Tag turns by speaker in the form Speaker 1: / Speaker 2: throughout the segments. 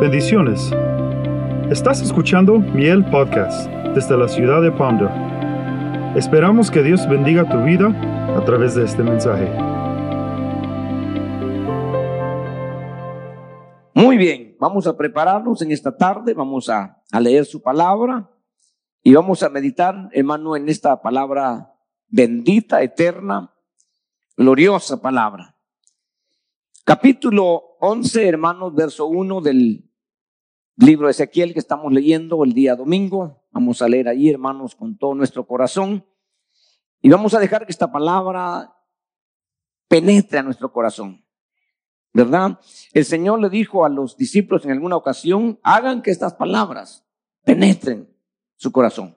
Speaker 1: Bendiciones. Estás escuchando Miel Podcast desde la ciudad de Ponder. Esperamos que Dios bendiga tu vida a través de este mensaje.
Speaker 2: Muy bien, vamos a prepararnos en esta tarde, vamos a, a leer su palabra y vamos a meditar, hermano, en esta palabra bendita, eterna, gloriosa palabra. Capítulo 11, hermanos, verso 1 del libro de Ezequiel que estamos leyendo el día domingo. Vamos a leer ahí, hermanos, con todo nuestro corazón. Y vamos a dejar que esta palabra penetre a nuestro corazón. ¿Verdad? El Señor le dijo a los discípulos en alguna ocasión, hagan que estas palabras penetren su corazón.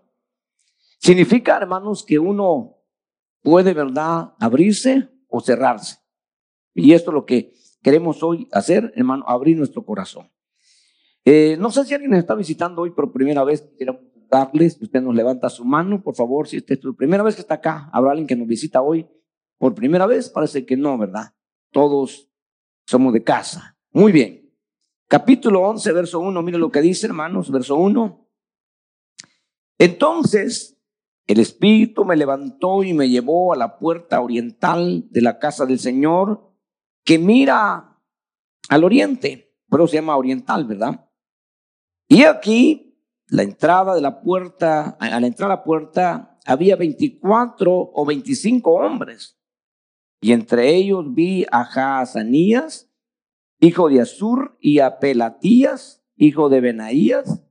Speaker 2: Significa, hermanos, que uno puede, ¿verdad?, abrirse o cerrarse. Y esto es lo que queremos hoy hacer, hermano, abrir nuestro corazón. Eh, no sé si alguien nos está visitando hoy por primera vez, quisiéramos darles, usted nos levanta su mano, por favor, si esta es tu primera vez que está acá, habrá alguien que nos visita hoy por primera vez, parece que no, ¿verdad? Todos somos de casa. Muy bien. Capítulo 11, verso 1, mire lo que dice, hermanos, verso 1. Entonces, el Espíritu me levantó y me llevó a la puerta oriental de la casa del Señor, que mira al oriente, pero se llama oriental, ¿verdad? Y aquí, la entrada de la puerta, al entrar a la puerta, había 24 o 25 hombres. Y entre ellos vi a Jaazanías, hijo de Azur, y a Pelatías, hijo de Benaías,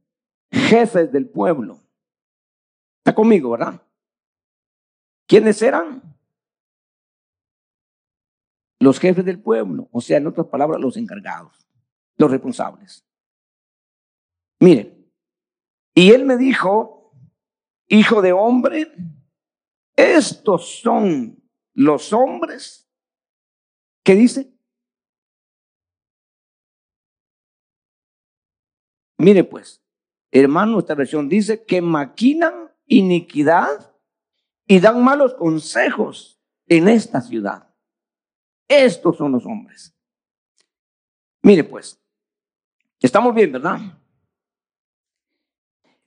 Speaker 2: jefes del pueblo. Está conmigo, ¿verdad? ¿Quiénes eran? Los jefes del pueblo, o sea, en otras palabras, los encargados, los responsables. Miren, y él me dijo, hijo de hombre, estos son los hombres que dice. Mire pues, hermano, esta versión dice que maquinan iniquidad y dan malos consejos en esta ciudad. Estos son los hombres. Mire pues, estamos bien, ¿verdad?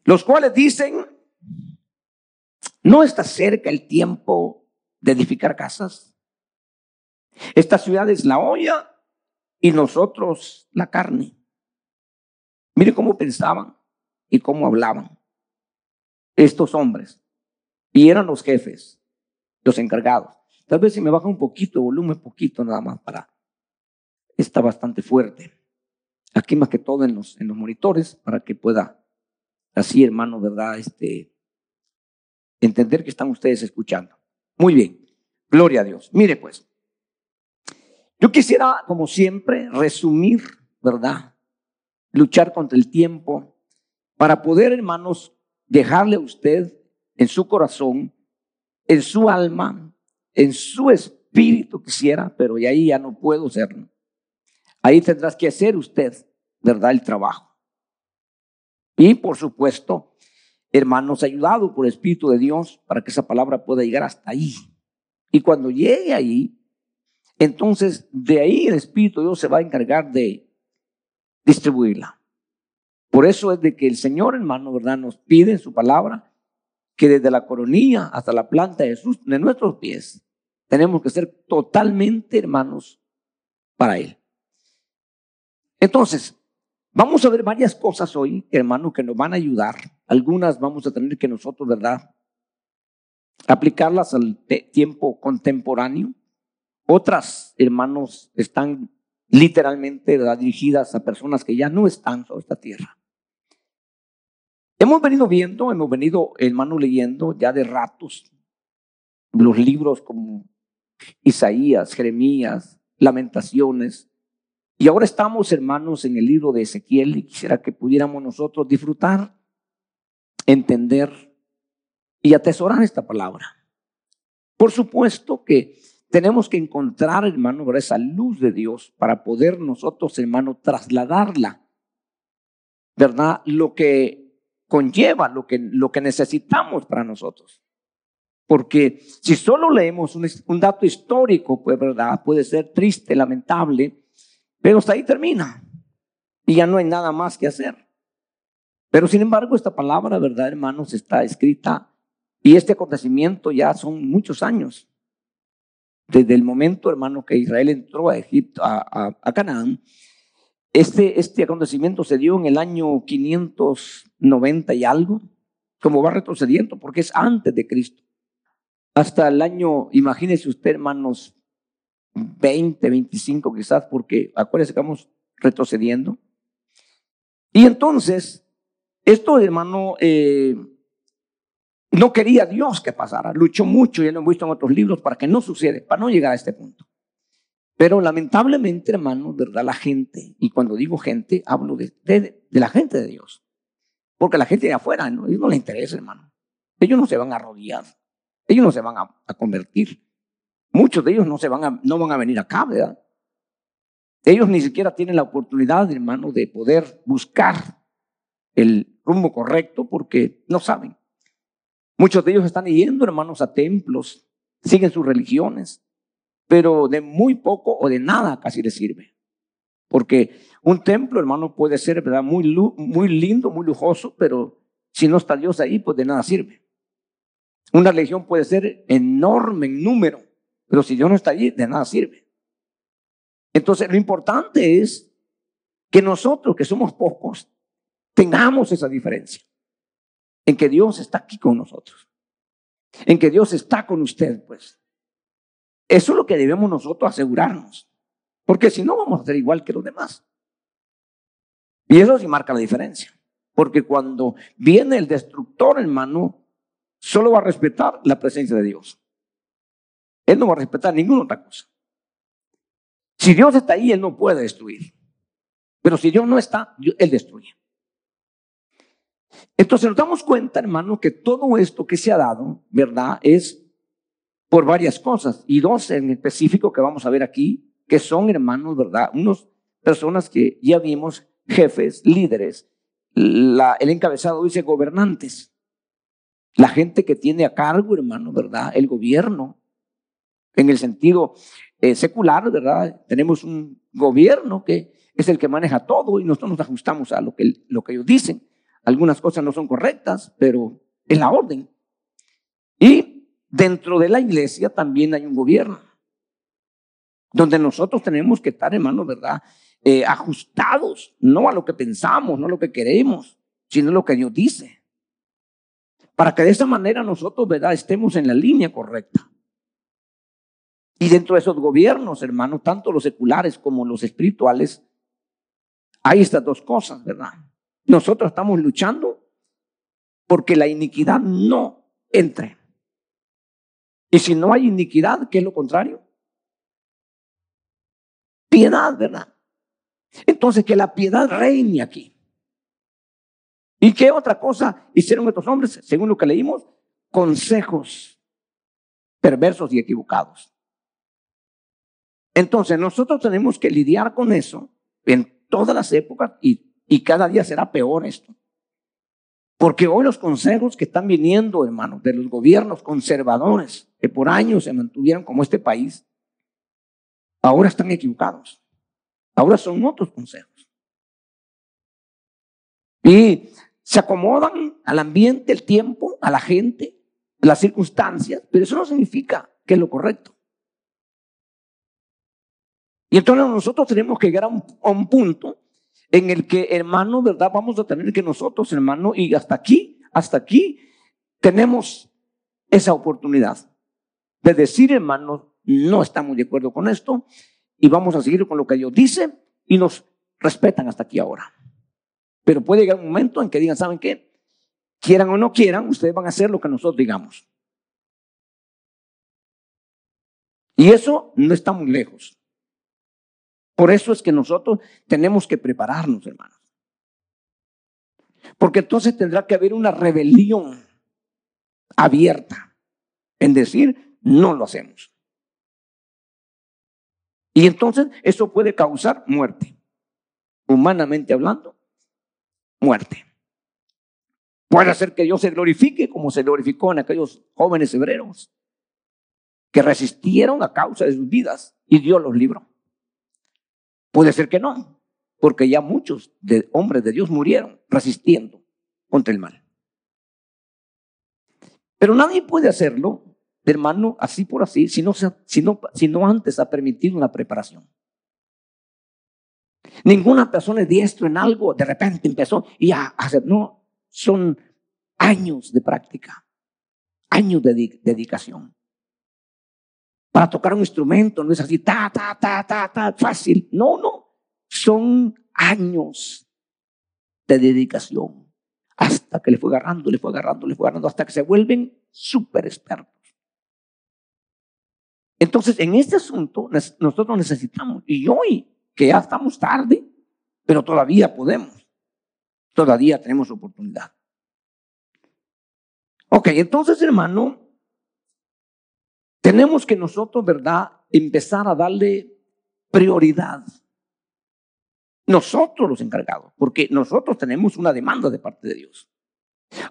Speaker 2: Los cuales dicen, ¿no está cerca el tiempo de edificar casas? Esta ciudad es la olla y nosotros la carne. Mire cómo pensaban y cómo hablaban estos hombres. Y eran los jefes, los encargados. Tal vez si me baja un poquito, volumen poquito nada más para... Está bastante fuerte. Aquí más que todo en los, en los monitores para que pueda así, hermano, ¿verdad? Este, entender que están ustedes escuchando. Muy bien. Gloria a Dios. Mire pues. Yo quisiera, como siempre, resumir, ¿verdad? Luchar contra el tiempo para poder, hermanos, dejarle a usted en su corazón, en su alma, en su espíritu quisiera, pero y ahí ya no puedo hacerlo. Ahí tendrás que hacer usted, ¿verdad? El trabajo. Y por supuesto, hermanos, ayudado por el Espíritu de Dios para que esa palabra pueda llegar hasta ahí. Y cuando llegue ahí, entonces de ahí el Espíritu de Dios se va a encargar de distribuirla. Por eso es de que el Señor, hermano, ¿verdad? Nos pide en su palabra que desde la coronilla hasta la planta de, sus, de nuestros pies tenemos que ser totalmente hermanos para Él. Entonces, vamos a ver varias cosas hoy, hermanos, que nos van a ayudar. Algunas vamos a tener que nosotros, ¿verdad? Aplicarlas al tiempo contemporáneo. Otras, hermanos, están literalmente dirigidas a personas que ya no están sobre esta tierra. Hemos venido viendo, hemos venido, hermano, leyendo ya de ratos los libros como Isaías, Jeremías, Lamentaciones. Y ahora estamos, hermanos, en el libro de Ezequiel y quisiera que pudiéramos nosotros disfrutar, entender y atesorar esta palabra. Por supuesto que tenemos que encontrar, hermano, esa luz de Dios para poder nosotros, hermano, trasladarla, ¿verdad? Lo que conlleva lo que, lo que necesitamos para nosotros. Porque si solo leemos un, un, dato histórico, pues verdad, puede ser triste, lamentable, pero hasta ahí termina. y ya no hay nada más que hacer. Pero sin embargo, esta palabra, ¿verdad, hermanos? Está escrita y este acontecimiento ya son muchos años. Desde el momento, hermano, que Israel entró a Egipto, a, Canaán, este, este acontecimiento se dio en el año 590 y algo, como va retrocediendo, porque es antes de Cristo. Hasta el año, imagínese usted, hermanos, 20, 25 quizás, porque acuérdense que vamos retrocediendo. Y entonces, esto, hermano, eh, no quería Dios que pasara, luchó mucho, ya lo hemos visto en otros libros, para que no suceda, para no llegar a este punto. Pero lamentablemente, hermano, ¿verdad? La gente, y cuando digo gente, hablo de, la gente de Dios. Porque la gente de afuera, ¿no? ellos no les interesa, hermano. Ellos no se van a rodear. Ellos no se van a, convertir. Muchos de ellos no, se van a, no van a venir acá, ¿verdad? Ellos ni siquiera tienen la oportunidad, hermano, de poder buscar el rumbo correcto porque no saben. Muchos de ellos están yendo, hermanos, a templos, siguen sus religiones, pero de muy poco o de nada casi les sirve. Porque un templo, hermano, puede ser ¿verdad? Muy, muy lindo, muy lujoso, pero si no está Dios ahí, pues de nada sirve. Una religión puede ser enorme en número, pero si Dios no está allí, de nada sirve. Entonces, lo importante es que nosotros, que somos pocos, tengamos esa diferencia. En que Dios está aquí con nosotros. En que Dios está con usted, pues. Eso es lo que debemos nosotros asegurarnos. Porque si no, vamos a ser igual que los demás. Y eso sí marca la diferencia. Porque cuando viene el destructor, hermano, solo va a respetar la presencia de Dios. Él no va a respetar ninguna otra cosa. Si Dios está ahí, Él no puede destruir. Pero si Dios no está, Él destruye. Entonces nos damos cuenta, hermano, que todo esto que se ha dado, ¿verdad? Es por varias cosas. Y dos en específico que vamos a ver aquí, que son hermanos, ¿verdad? Unos personas que ya vimos, jefes, líderes. El encabezado dice gobernantes. La gente que tiene a cargo, hermano, ¿verdad? El gobierno. En el sentido eh, secular, ¿verdad? Tenemos un gobierno que es el que maneja todo y nosotros nos ajustamos a lo que, lo que ellos dicen. Algunas cosas no son correctas, pero es la orden. Y Dentro de la iglesia también hay un gobierno, donde nosotros tenemos que estar, hermano, ¿verdad? Eh, ajustados, no a lo que pensamos, no a lo que queremos, sino a lo que Dios dice. Para que de esa manera nosotros, ¿verdad?, estemos en la línea correcta. Y dentro de esos gobiernos, hermano, tanto los seculares como los espirituales, hay estas dos cosas, ¿verdad? Nosotros estamos luchando porque la iniquidad no entre. Y si no hay iniquidad, ¿qué es lo contrario? Piedad, ¿verdad? Entonces, que la piedad reine aquí. ¿Y qué otra cosa hicieron estos hombres, según lo que leímos? Consejos perversos y equivocados. Entonces, nosotros tenemos que lidiar con eso en todas las épocas y, y cada día será peor esto. Porque hoy los consejos que están viniendo, hermanos, de los gobiernos conservadores que por años se mantuvieron como este país, ahora están equivocados. Ahora son otros consejos. Y se acomodan al ambiente, el tiempo, a la gente, las circunstancias, pero eso no significa que es lo correcto. Y entonces nosotros tenemos que llegar a un, punto en el que, hermano, ¿verdad? Vamos a tener que nosotros, hermano, y hasta aquí, hasta aquí, tenemos esa oportunidad de decir, hermano, no estamos de acuerdo con esto y vamos a seguir con lo que Dios dice y nos respetan hasta aquí ahora. Pero puede llegar un momento en que digan, ¿saben qué? Quieran o no quieran, ustedes van a hacer lo que nosotros digamos. Y eso no está muy lejos. Por eso es que nosotros tenemos que prepararnos, hermanos. Porque entonces tendrá que haber una rebelión abierta en decir, no lo hacemos. Y entonces eso puede causar muerte. Humanamente hablando, muerte. Puede hacer que Dios se glorifique como se glorificó en aquellos jóvenes hebreos que resistieron a causa de sus vidas y Dios los libró. Puede ser que no. porque ya muchos de hombres de Dios murieron resistiendo contra el mal. Pero nadie puede hacerlo, hermano, así por así, si no, antes ha permitido una preparación. Ninguna persona es diestro en algo, de repente empezó y ya no, son años de práctica, años de dedicación. Para tocar un instrumento no es así, ta, ta, ta, ta, ta, fácil. No, no, son años de dedicación hasta que le fue agarrando, le fue agarrando, le fue agarrando, hasta que se vuelven súper expertos. Entonces, en este asunto nosotros necesitamos, y hoy que ya estamos tarde, pero todavía podemos, todavía tenemos oportunidad. Ok, entonces hermano, tenemos que nosotros, ¿verdad?, empezar a darle prioridad. Nosotros los encargados, porque nosotros tenemos una demanda de parte de Dios.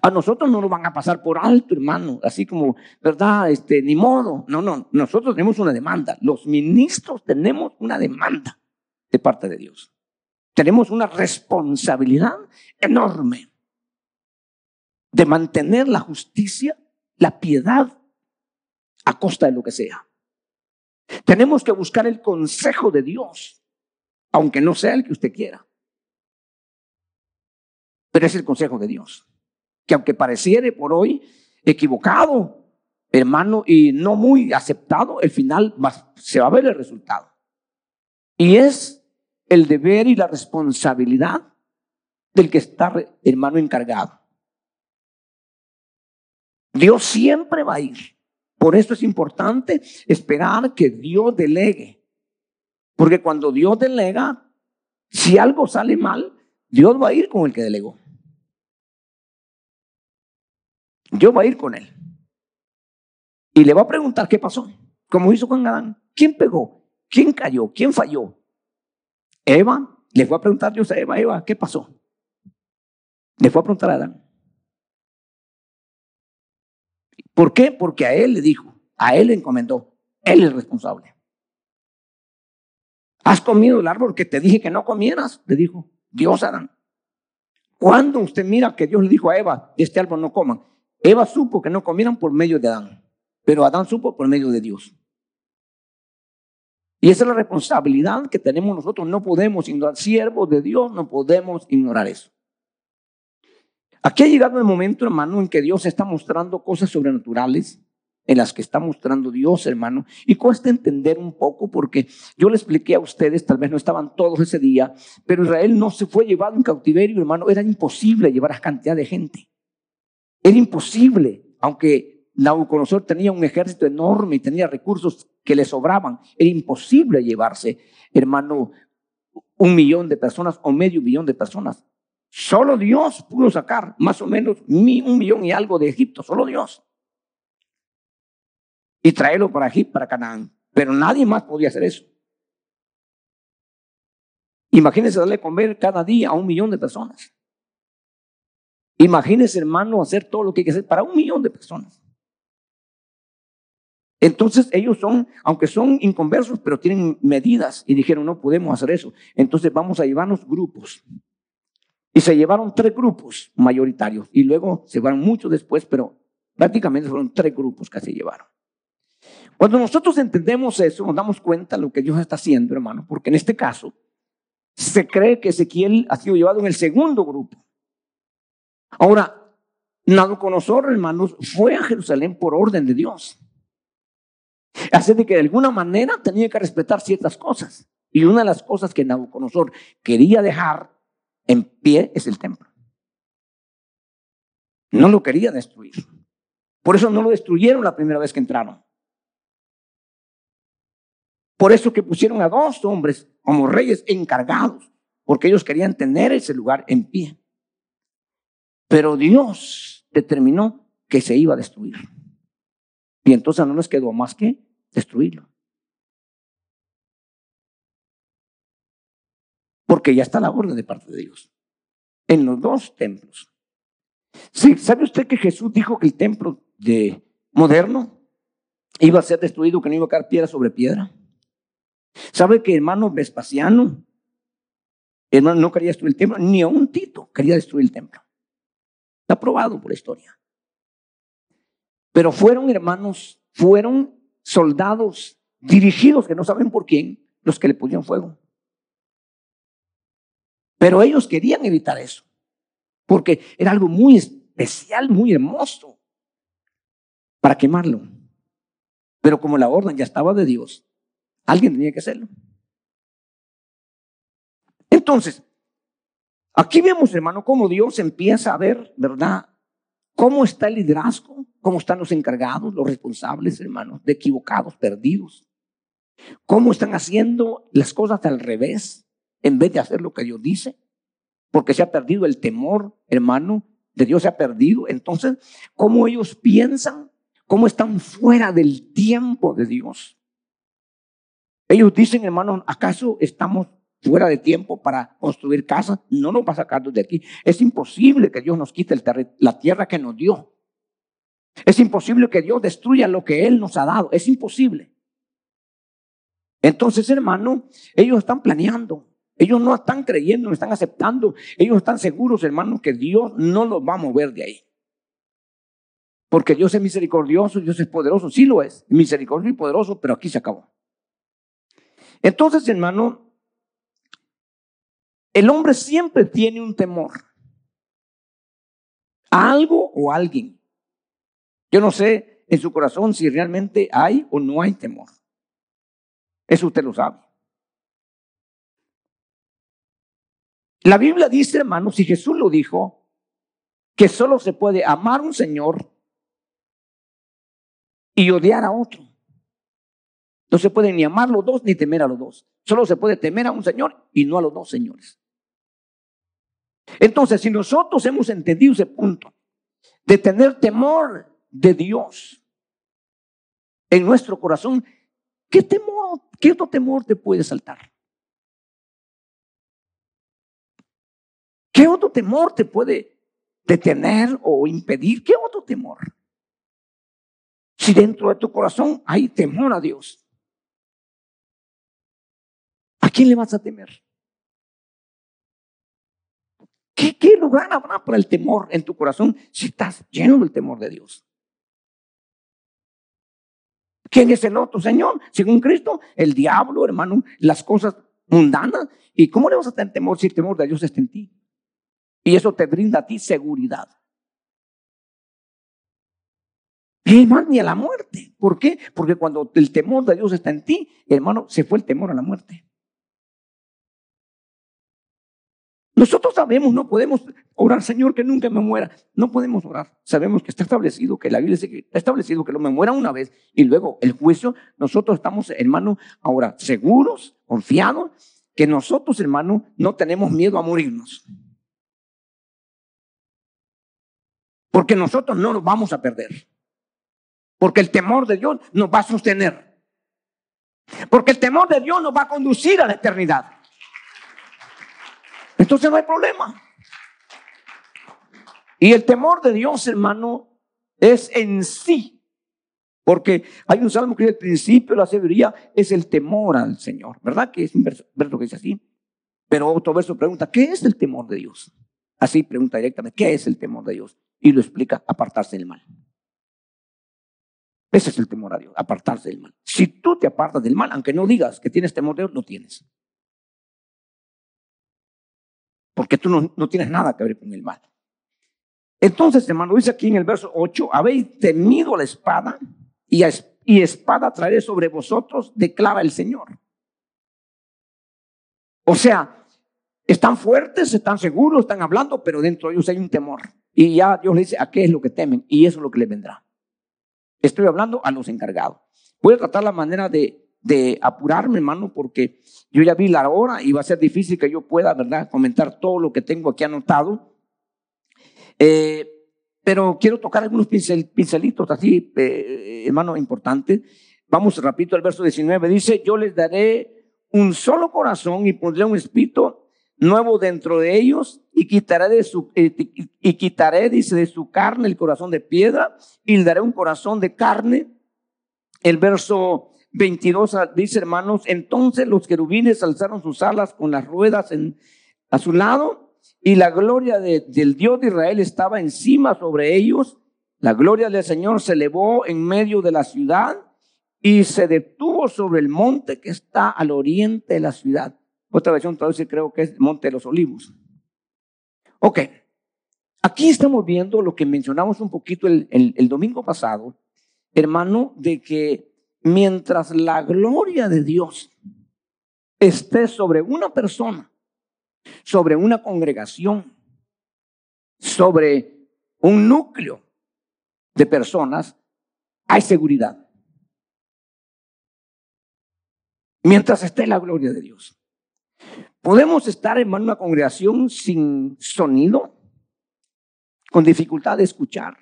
Speaker 2: A nosotros no nos van a pasar por alto, hermano, así como, ¿verdad? Este, ni modo. No, no, nosotros tenemos una demanda. Los ministros tenemos una demanda de parte de Dios. Tenemos una responsabilidad enorme de mantener la justicia, la piedad, a costa de lo que sea. Tenemos que buscar el consejo de Dios, aunque no sea el que usted quiera. Pero es el consejo de Dios, que aunque pareciere por hoy equivocado, hermano, y no muy aceptado, el final se va a ver el resultado. Y es el deber y la responsabilidad del que está, hermano, encargado. Dios siempre va a ir. Por eso es importante esperar que Dios delegue. Porque cuando Dios delega, si algo sale mal, Dios va a ir con el que delegó. Dios va a ir con él. Y le va a preguntar qué pasó. Como hizo con Adán. ¿Quién pegó? ¿Quién cayó? ¿Quién falló? Eva. Le fue a preguntar Dios a Eva, Eva, ¿qué pasó? Le fue a preguntar a Adán. ¿Por qué? Porque a él le dijo, a él le encomendó, él es responsable. ¿Has comido el árbol que te dije que no comieras? Le dijo Dios Adán. Cuando usted mira que Dios le dijo a Eva, de este árbol no coman, Eva supo que no comieran por medio de Adán, pero Adán supo por medio de Dios. Y esa es la responsabilidad que tenemos nosotros. No podemos ignorar, siervos de Dios, no podemos ignorar eso. Aquí ha llegado el momento, hermano, en que Dios está mostrando cosas sobrenaturales, en las que está mostrando Dios, hermano, y cuesta entender un poco porque yo le expliqué a ustedes, tal vez no estaban todos ese día, pero Israel no se fue llevado en cautiverio, hermano, era imposible llevar a cantidad de gente. Era imposible, aunque Nabucodonosor tenía un ejército enorme y tenía recursos que le sobraban, era imposible llevarse, hermano, un millón de personas o medio millón de personas. Solo Dios pudo sacar más o menos un millón y algo de Egipto, solo Dios. Y traerlo para Egipto, para Canaán. Pero nadie más podía hacer eso. Imagínense darle comer cada día a un millón de personas. Imagínense, hermano, hacer todo lo que hay que hacer para un millón de personas. Entonces ellos son, aunque son inconversos, pero tienen medidas y dijeron, no podemos hacer eso. Entonces vamos a llevarnos grupos. Y se llevaron tres grupos mayoritarios y luego se llevaron muchos después, pero prácticamente fueron tres grupos que se llevaron. Cuando nosotros entendemos eso, nos damos cuenta de lo que Dios está haciendo, hermano, porque en este caso se cree que Ezequiel ha sido llevado en el segundo grupo. Ahora, Nabucodonosor, hermanos, fue a Jerusalén por orden de Dios. Así de que de alguna manera tenía que respetar ciertas cosas. Y una de las cosas que Nabucodonosor quería dejar en pie es el templo. No lo quería destruir. Por eso no lo destruyeron la primera vez que entraron. Por eso que pusieron a dos hombres como reyes encargados, porque ellos querían tener ese lugar en pie. Pero Dios determinó que se iba a destruir. Y entonces no les quedó más que destruirlo. Porque ya está la orden de parte de Dios. En los dos templos. Sí, ¿Sabe usted que Jesús dijo que el templo de moderno iba a ser destruido, que no iba a caer piedra sobre piedra? ¿Sabe que hermano Vespasiano hermano, no quería destruir el templo, ni a un Tito quería destruir el templo. Está probado por la historia. Pero fueron hermanos, fueron soldados dirigidos que no saben por quién, los que le pusieron fuego. Pero ellos querían evitar eso, porque era algo muy especial, muy hermoso, para quemarlo. Pero como la orden ya estaba de Dios, alguien tenía que hacerlo. Entonces, aquí vemos, hermano, cómo Dios empieza a ver, ¿verdad? ¿Cómo está el liderazgo? ¿Cómo están los encargados, los responsables, hermanos, de equivocados, perdidos? ¿Cómo están haciendo las cosas al revés en vez de hacer lo que Dios dice? Porque se ha perdido el temor, hermano, de Dios se ha perdido. Entonces, ¿cómo ellos piensan? ¿Cómo están fuera del tiempo de Dios? Ellos dicen, hermano, ¿acaso estamos fuera de tiempo para construir casas, no nos va a sacar de aquí. Es imposible que Dios nos quite la tierra que nos dio. Es imposible que Dios destruya lo que Él nos ha dado. Es imposible. Entonces, hermano, ellos están planeando. Ellos no están creyendo, no están aceptando. Ellos están seguros, hermano, que Dios no los va a mover de ahí. Porque Dios es misericordioso, Dios es poderoso. Sí lo es, misericordioso y poderoso, pero aquí se acabó. Entonces, hermano, el hombre siempre tiene un temor a algo o a alguien. Yo no sé en su corazón si realmente hay o no hay temor. Eso usted lo sabe. La Biblia dice, hermanos, si Jesús lo dijo, que solo se puede amar a un Señor y odiar a otro. No se puede ni amar a los dos ni temer a los dos. Solo se puede temer a un Señor y no a los dos señores. Entonces, si nosotros hemos entendido ese punto de tener temor de Dios en nuestro corazón, ¿qué temor, qué otro temor te puede saltar? ¿Qué otro temor te puede detener o impedir? ¿Qué otro temor? Si dentro de tu corazón hay temor a Dios, ¿a quién le vas a temer? ¿Qué, lugar habrá para el temor en tu corazón si estás lleno del temor de Dios? ¿Quién es el otro Señor? Según Cristo, el diablo, hermano, las cosas mundanas. ¿Y cómo le vas a tener temor si el temor de Dios está en ti? Y eso te brinda a ti seguridad. Y hermano, ni a la muerte. ¿Por qué? Porque cuando el temor de Dios está en ti, hermano, se fue el temor a la muerte. Nosotros sabemos, no podemos orar, Señor, que nunca me muera. No podemos orar. Sabemos que está establecido, que la Biblia dice que está establecido que no me muera una vez y luego el juicio. Nosotros estamos, hermano, ahora seguros, confiados, que nosotros, hermano, no tenemos miedo a morirnos. Porque nosotros no nos vamos a perder. Porque el temor de Dios nos va a sostener. Porque el temor de Dios nos va a conducir a la eternidad. Entonces no hay problema. Y el temor de Dios, hermano, es en sí. Porque hay un salmo que dice, el principio de la sabiduría es el temor al Señor. ¿Verdad? Que es un verso, que dice así. Pero otro verso pregunta, ¿qué es el temor de Dios? Así pregunta directamente, ¿qué es el temor de Dios? Y lo explica, apartarse del mal. Ese es el temor a Dios, apartarse del mal. Si tú te apartas del mal, aunque no digas que tienes temor de Dios, lo tienes porque tú no, tienes nada que ver con el mal. Entonces, hermano, dice aquí en el verso 8, habéis temido la espada y, y espada traeré sobre vosotros, declara el Señor. O sea, están fuertes, están seguros, están hablando, pero dentro de ellos hay un temor. Y ya Dios le dice a qué es lo que temen y eso es lo que les vendrá. Estoy hablando a los encargados. Voy a tratar la manera de de apurarme, hermano, porque yo ya vi la hora y va a ser difícil que yo pueda, ¿verdad?, comentar todo lo que tengo aquí anotado. Eh, pero quiero tocar algunos pincelitos así, eh, hermano, importantes. Vamos rapidito al verso 19. Dice, yo les daré un solo corazón y pondré un espíritu nuevo dentro de ellos y quitaré de su eh, y quitaré dice de su carne el corazón de piedra y le daré un corazón de carne. El verso 22 dice, hermanos, entonces los querubines alzaron sus alas con las ruedas en, a su lado y la gloria del Dios de Israel estaba encima sobre ellos. La gloria del Señor se elevó en medio de la ciudad y se detuvo sobre el monte que está al oriente de la ciudad. Otra versión traduce creo que es el monte de los olivos. Ok, aquí estamos viendo lo que mencionamos un poquito el, el domingo pasado, hermano, de que mientras la gloria de Dios esté sobre una persona, sobre una congregación, sobre un núcleo de personas, hay seguridad. Mientras esté la gloria de Dios. Podemos estar en una congregación sin sonido, con dificultad de escuchar.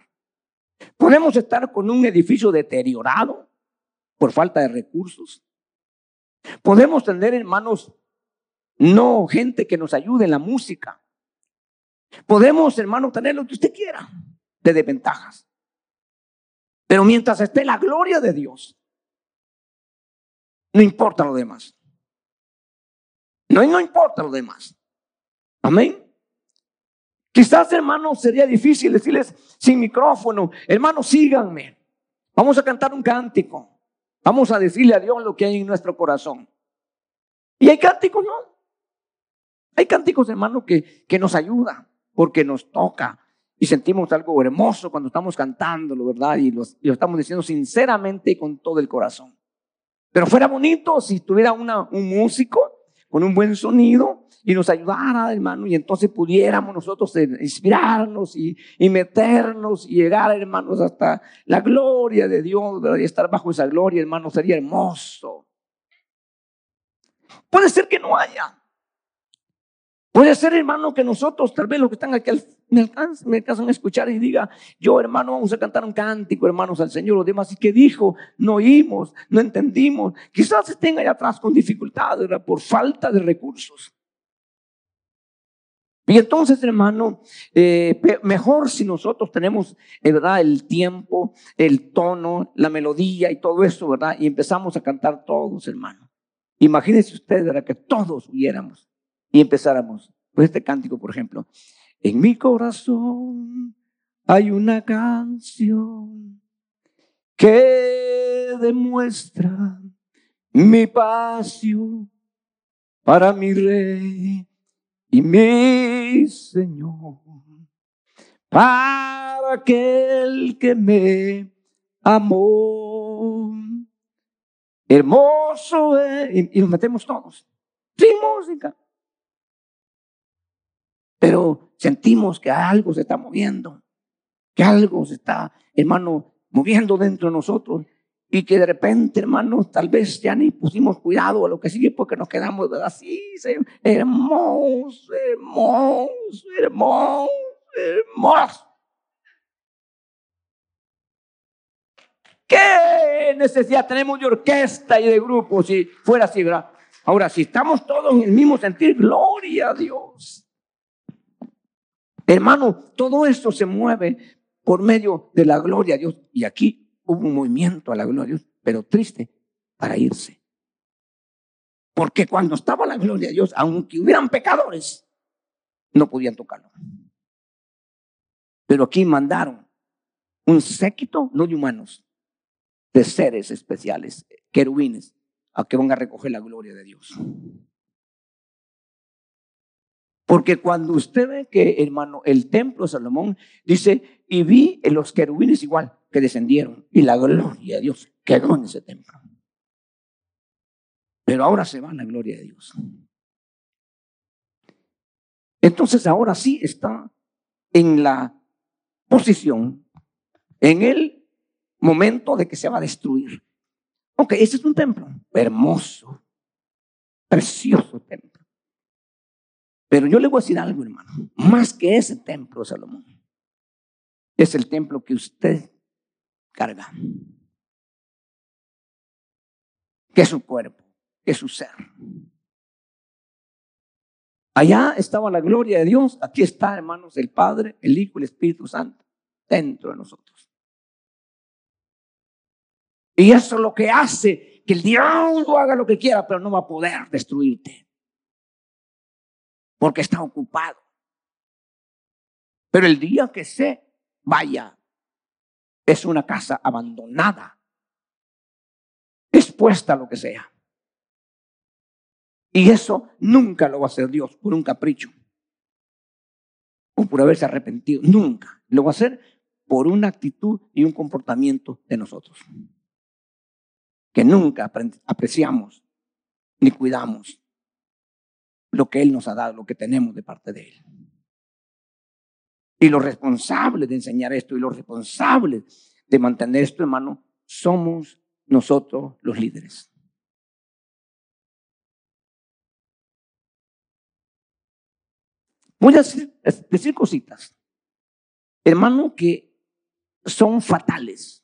Speaker 2: Podemos estar con un edificio deteriorado por falta de recursos. Podemos tener, hermanos, no gente que nos ayude en la música. Podemos, hermano, tener lo que usted quiera de desventajas. Pero mientras esté la gloria de Dios, no importa lo demás. No, no importa lo demás. Amén. Quizás, hermano, sería difícil decirles sin micrófono, hermano, síganme. Vamos a cantar un cántico. Vamos a decirle a Dios lo que hay en nuestro corazón. Y hay cánticos, ¿no? Hay cánticos, hermano, que, que nos ayudan porque nos toca y sentimos algo hermoso cuando estamos cantándolo, ¿verdad? Y, lo estamos diciendo sinceramente y con todo el corazón. Pero fuera bonito si tuviera una, un músico con un buen sonido y nos ayudara, hermano, y entonces pudiéramos nosotros inspirarnos y, y meternos y llegar, hermanos, hasta la gloria de Dios, y estar bajo esa gloria, hermano, sería hermoso. Puede ser que no haya. Puede ser, hermano, que nosotros, tal vez los que están aquí, me alcanzan, me a escuchar y diga, yo, hermano, vamos a cantar un cántico, hermanos, al Señor. Los demás, ¿y qué dijo? No oímos, no entendimos. Quizás estén allá atrás con dificultades, por falta de recursos. Y entonces, hermano, eh, mejor si nosotros tenemos, eh, ¿verdad? El tiempo, el tono, la melodía y todo eso, ¿verdad? Y empezamos a cantar todos, hermano. Imagínense ustedes, ¿verdad? Que todos huyéramos y empezáramos. Pues este cántico, por ejemplo. En mi corazón hay una canción que demuestra mi pasión para mi rey y mi Señor, para aquel que me amó. Hermoso es, y, nos metemos todos, sin música. Pero sentimos que algo se está moviendo, que algo se está, hermano, moviendo dentro de nosotros y que de repente, hermano, tal vez ya ni pusimos cuidado a lo que sigue porque nos quedamos así, hermoso, hermoso, hermoso, hermoso. ¿Qué necesidad tenemos de orquesta y de grupos si fuera así, verdad? Ahora, si estamos todos en el mismo sentir, gloria a Dios. Hermano, todo esto se mueve por medio de la gloria a Dios. Y aquí hubo un movimiento a la gloria de Dios, pero triste para irse. Porque cuando estaba la gloria de Dios, aunque hubieran pecadores, no podían tocarlo. Pero aquí mandaron un séquito, no de humanos, de seres especiales, querubines, a que van a recoger la gloria de Dios. Porque cuando usted ve que, hermano, el templo de Salomón dice, y vi los querubines igual, que descendieron, y la gloria de Dios quedó en ese templo. Pero ahora se va la gloria de Dios. Entonces ahora sí está en la posición, en el momento de que se va a destruir. Ok, ese es un templo hermoso, precioso templo. Pero yo le voy a decir algo, hermano. Más que ese templo de Salomón, es el templo que usted carga. Que es su cuerpo, que es su ser. Allá estaba la gloria de Dios. Aquí está, hermanos, el Padre, el Hijo y el Espíritu Santo dentro de nosotros. Y eso es lo que hace que el diablo haga lo que quiera, pero no va a poder destruirte. Porque está ocupado. Pero el día que se vaya, es una casa abandonada, expuesta a lo que sea. Y eso nunca lo va a hacer Dios por un capricho o por haberse arrepentido. Nunca. Lo va a hacer por una actitud y un comportamiento de nosotros. Que nunca apreciamos ni cuidamos lo que Él nos ha dado, lo que tenemos de parte de Él. Y los responsables de enseñar esto y los responsables de mantener esto, hermano, somos nosotros los líderes. Voy a decir, cositas, hermano, que son fatales.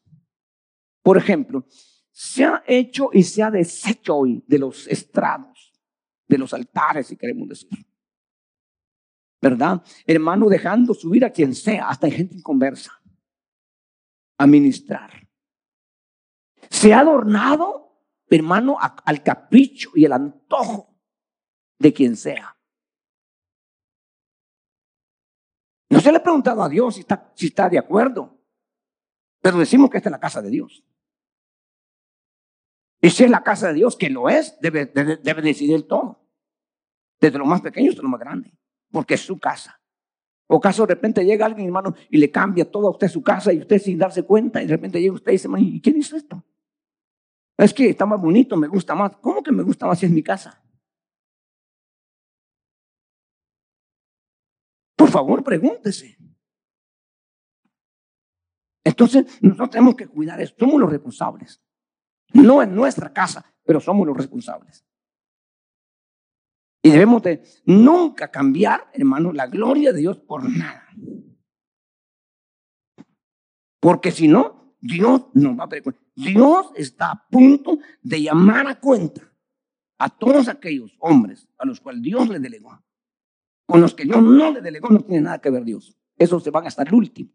Speaker 2: Por ejemplo, se ha hecho y se ha deshecho hoy de los estrados, de los altares, si queremos decir. ¿Verdad? Hermano, dejando subir a quien sea, hasta gente inconversa, a ministrar. Se ha adornado, hermano, al capricho y el antojo de quien sea. No se le ha preguntado a Dios si está, si está de acuerdo, pero decimos que esta es la casa de Dios. Y si es la casa de Dios, que lo es, debe, debe, decidir todo. Desde lo más pequeño hasta lo más grande, porque es su casa. O caso de repente llega alguien, hermano, y le cambia todo a usted su casa y usted sin darse cuenta, y de repente llega usted y dice, ¿y quién hizo esto? Es que está más bonito, me gusta más. ¿Cómo que me gusta más si es mi casa? Por favor, pregúntese. Entonces, nosotros tenemos que cuidar eso. Somos los responsables. No en nuestra casa, pero somos los responsables. Y debemos de nunca cambiar, hermano, la gloria de Dios por nada. Porque si no, Dios nos va a pedir Dios está a punto de llamar a cuenta a todos aquellos hombres a los cuales Dios le delegó con los que Dios no le delegó no tiene nada que ver Dios. Esos se van hasta el último.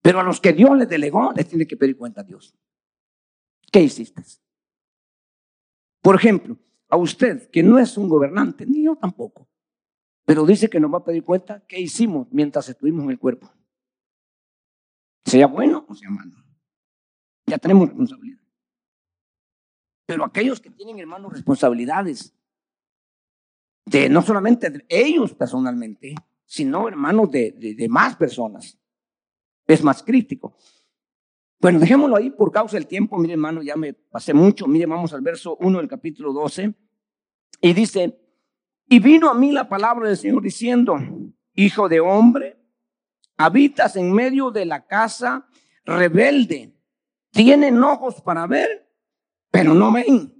Speaker 2: Pero a los que Dios le delegó, les tiene que pedir cuenta a Dios. ¿Qué hiciste? Por ejemplo, a usted, que no es un gobernante, ni yo tampoco, pero dice que nos va a pedir cuenta qué hicimos mientras estuvimos en el cuerpo. Sea bueno o sea malo. Ya tenemos responsabilidad. Pero aquellos que tienen, hermanos, responsabilidades de no solamente de ellos personalmente, sino hermanos de, de, más personas. Es más crítico. Bueno, dejémoslo ahí por causa del tiempo. Mire, hermano, ya me pasé mucho. Mire, vamos al verso 1 del capítulo 12. Y dice, y vino a mí la palabra del Señor diciendo, hijo de hombre, habitas en medio de la casa rebelde. Tienen ojos para ver, pero no ven.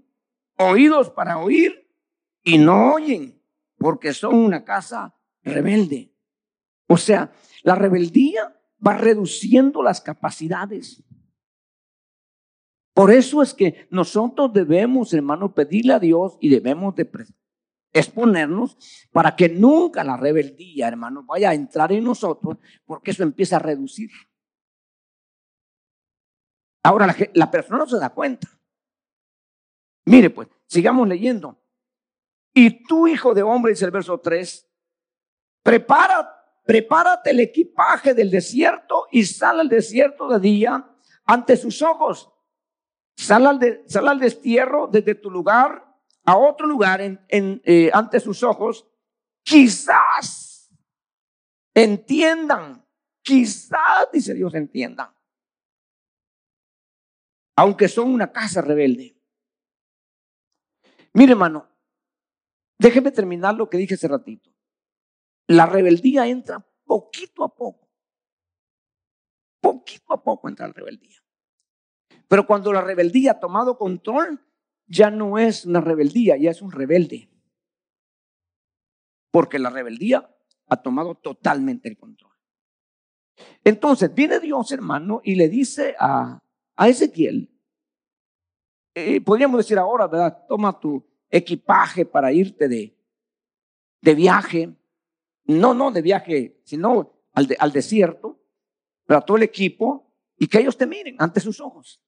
Speaker 2: Oídos para oír y no oyen porque son una casa rebelde. O sea, la rebeldía va reduciendo las capacidades. Por eso es que nosotros debemos, hermano, pedirle a Dios y debemos de exponernos para que nunca la rebeldía, hermano, vaya a entrar en nosotros, porque eso empieza a reducir. Ahora la, persona no se da cuenta. Mire, pues, sigamos leyendo. Y tú, hijo de hombre, dice el verso 3, prepara, prepárate el equipaje del desierto y sal al desierto de día ante sus ojos. Sal al, de, sal al destierro desde tu lugar a otro lugar en, eh, ante sus ojos. Quizás entiendan, quizás, dice Dios, entiendan. Aunque son una casa rebelde. Mire, hermano, Déjeme terminar lo que dije hace ratito. La rebeldía entra poquito a poco. Poquito a poco entra la rebeldía. Pero cuando la rebeldía ha tomado control, ya no es una rebeldía, ya es un rebelde. Porque la rebeldía ha tomado totalmente el control. Entonces viene Dios, hermano, y le dice a, a Ezequiel, eh, podríamos decir ahora, ¿verdad? Toma tu, equipaje para irte de, de viaje, no, no de viaje, sino al, al desierto, para todo el equipo y que ellos te miren ante sus ojos.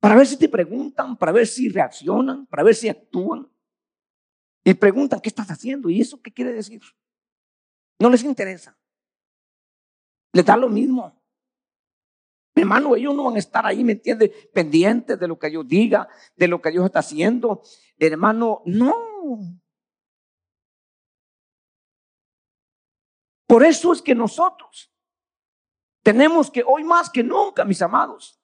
Speaker 2: Para ver si te preguntan, para ver si reaccionan, para ver si actúan. Y preguntan, ¿qué estás haciendo? ¿Y eso qué quiere decir? No les interesa. Les da lo mismo. Mi hermano, ellos no van a estar ahí, ¿me entiende? Pendientes de lo que Dios diga, de lo que Dios está haciendo. Hermano, no. Por eso es que nosotros tenemos que, hoy más que nunca, mis amados,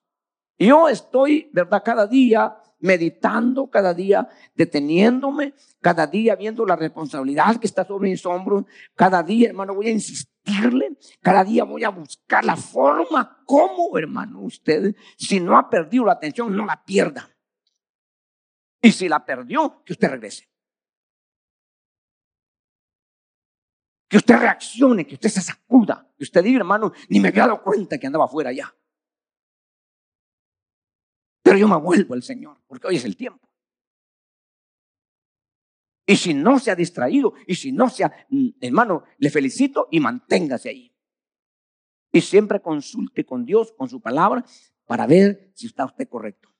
Speaker 2: yo estoy, ¿verdad? Cada día meditando, cada día deteniéndome, cada día viendo la responsabilidad que está sobre mis hombros, cada día, hermano, voy a insistirle, cada día voy a buscar la forma como, hermano, usted, si no ha perdido la atención, no la pierda. Y si la perdió, que usted regrese. Que usted reaccione, que usted se sacuda, que usted diga, hermano, ni me había dado cuenta que andaba afuera ya. Pero yo me vuelvo al Señor, porque hoy es el tiempo. Y si no se ha distraído, y si no se ha, mm, hermano, le felicito y manténgase ahí. Y siempre consulte con Dios, con su palabra, para ver si está usted correcto.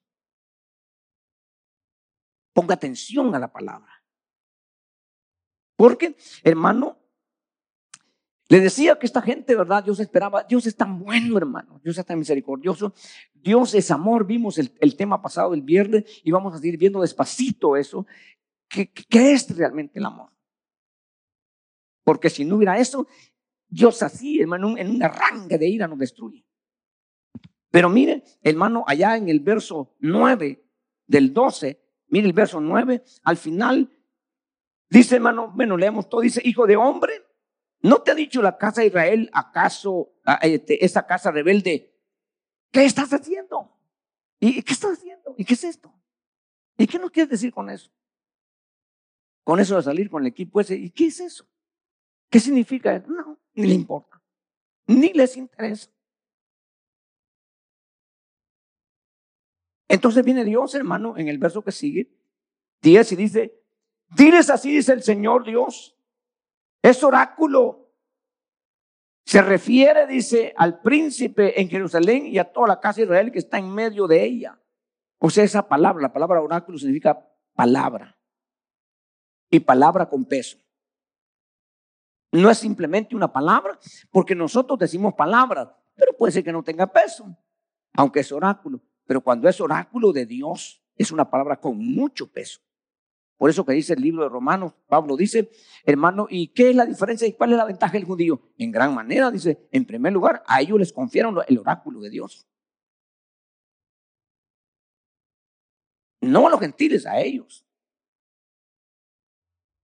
Speaker 2: Ponga atención a la palabra. Porque, hermano, le decía que esta gente, ¿verdad? Dios esperaba, Dios es tan bueno, hermano, Dios es tan misericordioso, Dios es amor, vimos el, tema pasado el viernes y vamos a seguir viendo despacito eso, ¿qué, es realmente el amor? Porque si no hubiera eso, Dios así, hermano, en un arranque de ira nos destruye. Pero mire, hermano, allá en el verso 9 del 12, mire el verso 9, al final dice, hermano, bueno, leemos todo, dice, hijo de hombre, ¿No te ha dicho la casa de Israel, acaso este, esa casa rebelde, qué estás haciendo? ¿Y qué estás haciendo? ¿Y qué es esto? ¿Y qué nos quieres decir con eso? Con eso de salir con el equipo ese, ¿y qué es eso? ¿Qué significa? No, ni le importa, ni les interesa. Entonces viene Dios, hermano, en el verso que sigue, 10 y dice, diles así, dice el Señor Dios, es oráculo. Se refiere, dice, al príncipe en Jerusalén y a toda la casa de Israel que está en medio de ella. O sea, esa palabra, la palabra oráculo significa palabra. Y palabra con peso. No es simplemente una palabra, porque nosotros decimos palabras, pero puede ser que no tenga peso, aunque es oráculo. Pero cuando es oráculo de Dios, es una palabra con mucho peso. Por eso que dice el libro de Romanos, Pablo dice, hermano, ¿y qué es la diferencia y cuál es la ventaja del judío? En gran manera, dice, en primer lugar, a ellos les confiaron el oráculo de Dios. No a los gentiles, a ellos.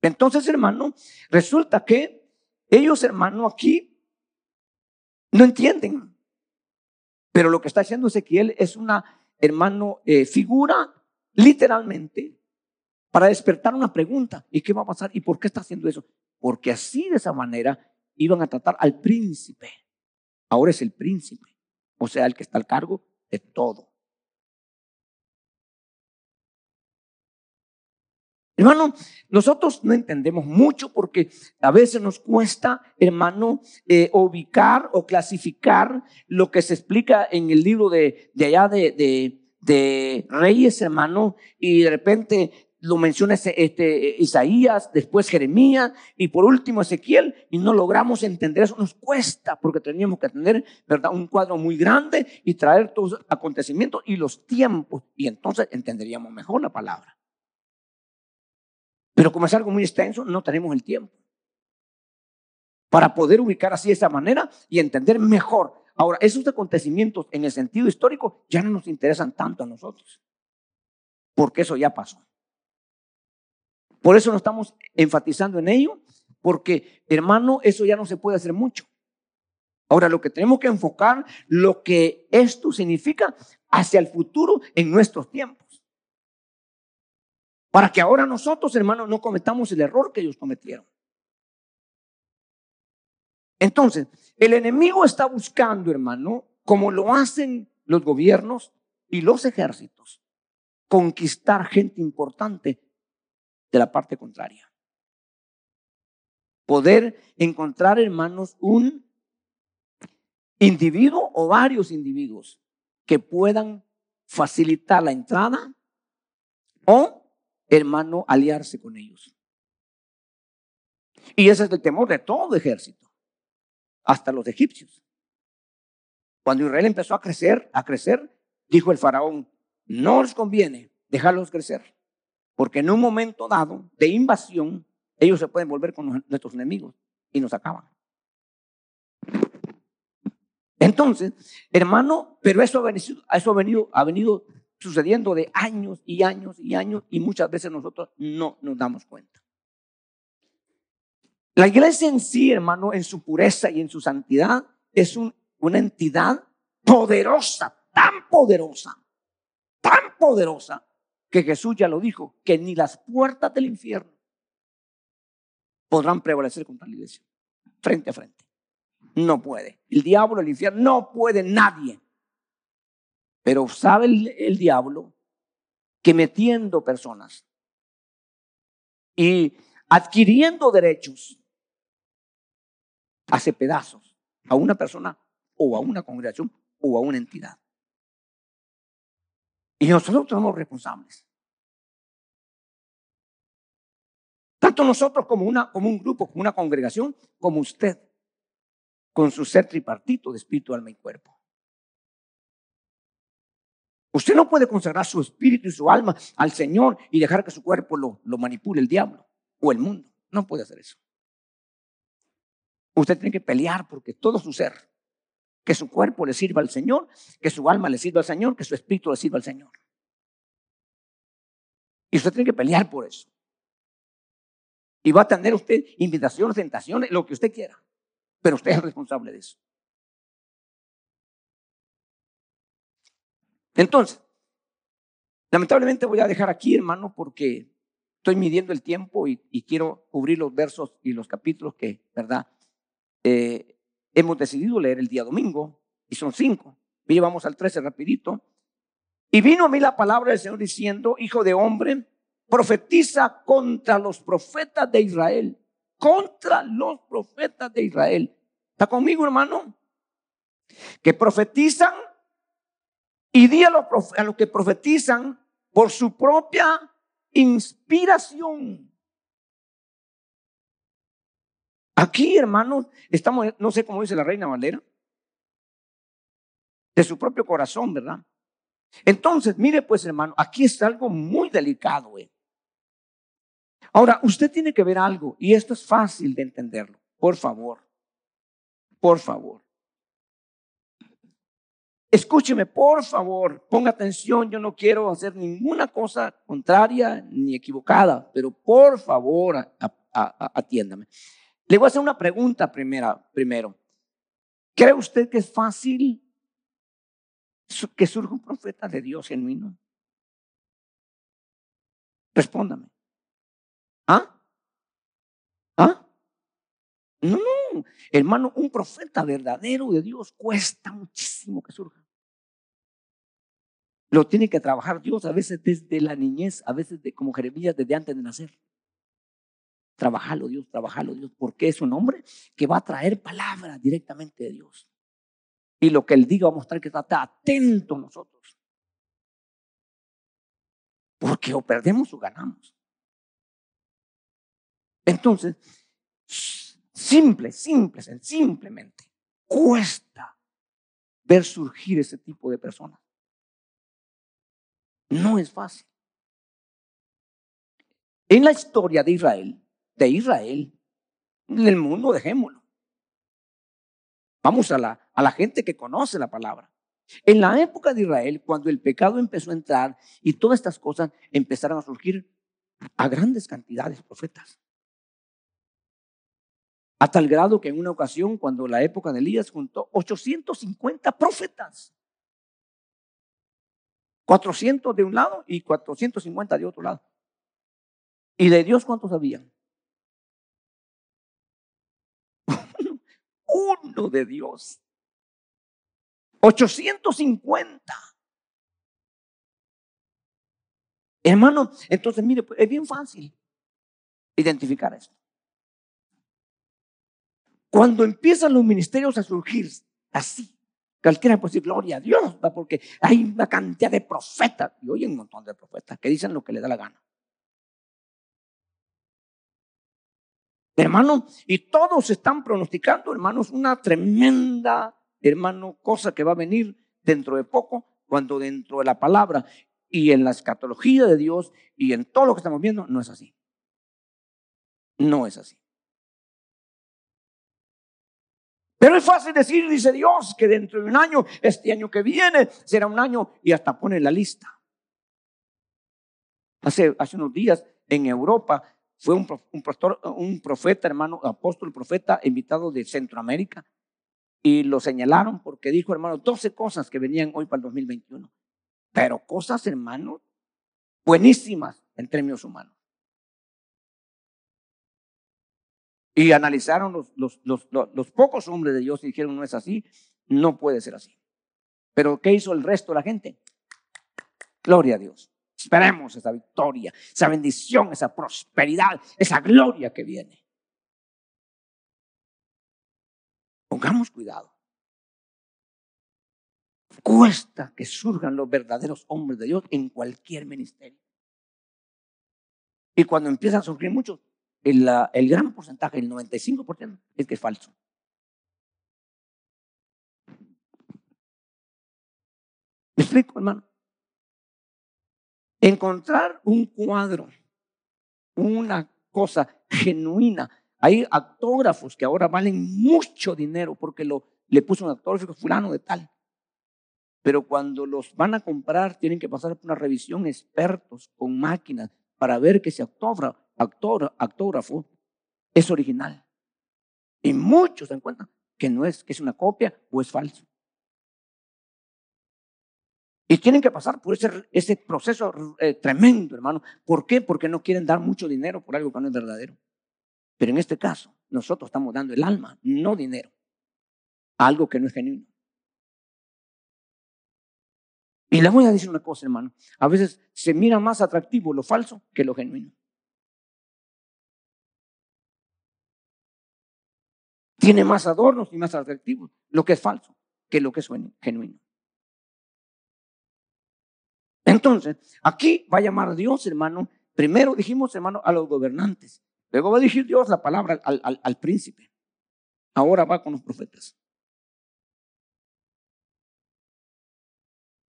Speaker 2: Entonces, hermano, resulta que ellos, hermano, aquí no entienden. Pero lo que está haciendo Ezequiel es una, hermano, eh, figura literalmente para despertar una pregunta. ¿Y qué va a pasar? ¿Y por qué está haciendo eso? Porque así de esa manera iban a tratar al príncipe. Ahora es el príncipe, o sea, el que está al cargo de todo. Hermano, nosotros no entendemos mucho porque a veces nos cuesta, hermano, eh, ubicar o clasificar lo que se explica en el libro de, de allá de, de, de Reyes, hermano, y de repente lo menciona este, Isaías, después Jeremías y por último Ezequiel y no logramos entender eso, nos cuesta porque teníamos que tener ¿verdad? un cuadro muy grande y traer todos los acontecimientos y los tiempos y entonces entenderíamos mejor la palabra. Pero como es algo muy extenso, no tenemos el tiempo para poder ubicar así de esa manera y entender mejor. Ahora, esos acontecimientos en el sentido histórico ya no nos interesan tanto a nosotros, porque eso ya pasó. Por eso no estamos enfatizando en ello, porque hermano, eso ya no se puede hacer mucho. Ahora, lo que tenemos que enfocar, lo que esto significa hacia el futuro en nuestros tiempos. Para que ahora nosotros, hermanos, no cometamos el error que ellos cometieron. Entonces, el enemigo está buscando, hermano, como lo hacen los gobiernos y los ejércitos, conquistar gente importante de la parte contraria. Poder encontrar, hermanos, un individuo o varios individuos que puedan facilitar la entrada o, hermano, aliarse con ellos. Y ese es el temor de todo ejército, hasta los egipcios. Cuando Israel empezó a crecer, a crecer, dijo el faraón, no les conviene dejarlos crecer, porque en un momento dado de invasión, ellos se pueden volver con nuestros enemigos y nos acaban. Entonces, hermano, pero eso ha venido, ha venido, ha venido sucediendo de años y años y años y muchas veces nosotros no nos damos cuenta. La iglesia en sí, hermano, en su pureza y en su santidad, es una entidad poderosa, tan poderosa, tan poderosa, que Jesús ya lo dijo, que ni las puertas del infierno podrán prevalecer contra la iglesia, frente a frente. No puede. El diablo, el infierno, no puede nadie. Pero sabe el, el diablo que metiendo personas y adquiriendo derechos, hace pedazos a una persona o a una congregación o a una entidad. Y nosotros somos responsables. Tanto nosotros como, una, como un grupo, como una congregación, como usted, con su ser tripartito de espíritu, alma y cuerpo. Usted no puede consagrar su espíritu y su alma al Señor y dejar que su cuerpo lo, lo manipule el diablo o el mundo. No puede hacer eso. Usted tiene que pelear porque todo su ser, que su cuerpo le sirva al Señor, que su alma le sirva al Señor, que su espíritu le sirva al Señor. Y usted tiene que pelear por eso. Y va a tener usted invitaciones, tentaciones, lo que usted quiera. Pero usted es responsable de eso. Entonces, lamentablemente voy a dejar aquí, hermano, porque estoy midiendo el tiempo y, y quiero cubrir los versos y los capítulos que, ¿verdad? Eh, hemos decidido leer el día domingo y son cinco. Y vamos al 13 rapidito. Y vino a mí la palabra del Señor diciendo, hijo de hombre, profetiza contra los profetas de Israel, contra los profetas de Israel. ¿Está conmigo, hermano? Que profetizan y di a los, a los que profetizan por su propia inspiración. Aquí, hermanos, estamos, no sé cómo dice la reina Valera, de su propio corazón, ¿verdad? Entonces, mire pues, hermano, aquí está algo muy delicado. ¿eh? Ahora, usted tiene que ver algo, y esto es fácil de entenderlo. Por favor, por favor. Escúcheme, por favor, ponga atención, yo no quiero hacer ninguna cosa contraria ni equivocada, pero por favor, atiéndame. Le voy a hacer una pregunta primera, primero. ¿Cree usted que es fácil que surja un profeta de Dios genuino? Respóndame. ¿Ah? ¿Ah? No, no, hermano, un profeta verdadero de Dios cuesta muchísimo que surja. Lo tiene que trabajar Dios a veces desde la niñez, a veces como Jeremías desde antes de nacer. Trabajalo Dios, trabajalo Dios, porque es un hombre que va a traer palabras directamente de Dios. Y lo que Él diga va a mostrar que está atento nosotros. Porque o perdemos o ganamos. Entonces, simple, simple, simplemente, cuesta ver surgir ese tipo de personas. No es fácil. En la historia de Israel, de Israel. En el mundo, dejémoslo. Vamos a la, a la gente que conoce la palabra. En la época de Israel, cuando el pecado empezó a entrar y todas estas cosas empezaron a surgir a grandes cantidades de profetas. A tal grado que en una ocasión, cuando la época de Elías juntó 850 profetas, 400 de un lado y 450 de otro lado. ¿Y de Dios cuántos habían? Uno de Dios. 850. Hermano, entonces mire, pues, es bien fácil identificar esto. Cuando empiezan los ministerios a surgir así, cualquiera puede decir gloria a Dios, porque hay una cantidad de profetas, y hoy hay un montón de profetas que dicen lo que le da la gana. Hermano, y todos están pronosticando, hermanos, una tremenda, hermano, cosa que va a venir dentro de poco, cuando dentro de la palabra y en la escatología de Dios y en todo lo que estamos viendo, no es así. No es así. Pero es fácil decir, dice Dios, que dentro de un año, este año que viene, será un año y hasta pone la lista. Hace, hace unos días en Europa fue un, un profeta, hermano, apóstol, profeta, invitado de Centroamérica. Y lo señalaron porque dijo, hermano, 12 cosas que venían hoy para el 2021. Pero cosas, hermano, buenísimas en términos humanos. Y analizaron los, los, pocos hombres de Dios y dijeron, no es así, no puede ser así. Pero ¿qué hizo el resto de la gente? Gloria a Dios. Esperemos esa victoria, esa bendición, esa prosperidad, esa gloria que viene. Pongamos cuidado. Cuesta que surjan los verdaderos hombres de Dios en cualquier ministerio. Y cuando empiezan a surgir muchos, el, el gran porcentaje, el 95%, es que es falso. ¿Me explico, hermano? Encontrar un cuadro, una cosa genuina. Hay autógrafos que ahora valen mucho dinero porque lo, le puso un autógrafo fulano de tal. Pero cuando los van a comprar, tienen que pasar por una revisión expertos con máquinas para ver que ese autógrafo, es original. Y muchos se encuentran que no es, que es una copia o es falso. Y tienen que pasar por ese, proceso eh, tremendo, hermano. ¿Por qué? Porque no quieren dar mucho dinero por algo que no es verdadero. Pero en este caso, nosotros estamos dando el alma, no dinero, algo que no es genuino. Y le voy a decir una cosa, hermano. A veces se mira más atractivo lo falso que lo genuino. Tiene más adornos y más atractivos lo que es falso que lo que es genuino. Entonces, aquí va a llamar Dios, hermano. Primero dijimos, hermano, a los gobernantes. Luego va a decir Dios la palabra al, al príncipe. Ahora va con los profetas.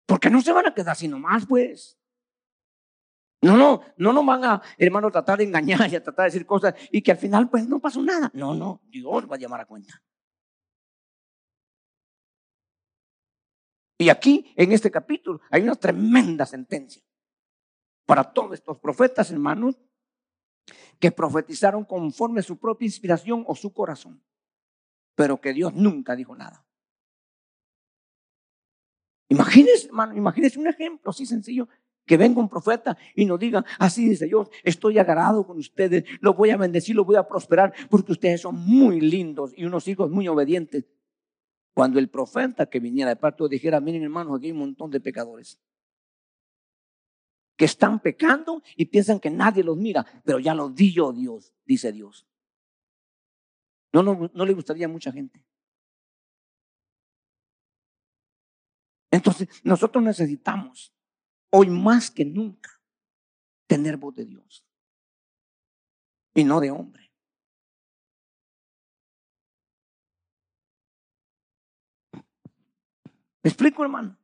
Speaker 2: Porque no se van a quedar así nomás, pues. No, no, no nos van a, hermano, tratar de engañar y a tratar de decir cosas y que al final, pues, no pasó nada. No, no, Dios va a llamar a cuenta. Y aquí, en este capítulo, hay una tremenda sentencia para todos estos profetas, hermanos, que profetizaron conforme a su propia inspiración o su corazón, pero que Dios nunca dijo nada. Imagínense, hermano, imagínense un ejemplo así sencillo. Que venga un profeta y nos diga, así dice Dios, estoy agarrado con ustedes, los voy a bendecir, los voy a prosperar, porque ustedes son muy lindos y unos hijos muy obedientes. Cuando el profeta que viniera de parte dijera, miren hermanos, aquí hay un montón de pecadores que están pecando y piensan que nadie los mira, pero ya los di yo Dios, dice Dios. No, no, no le gustaría a mucha gente. Entonces, nosotros necesitamos, hoy más que nunca, tener voz de Dios y no de hombre. ¿Me explico, hermano?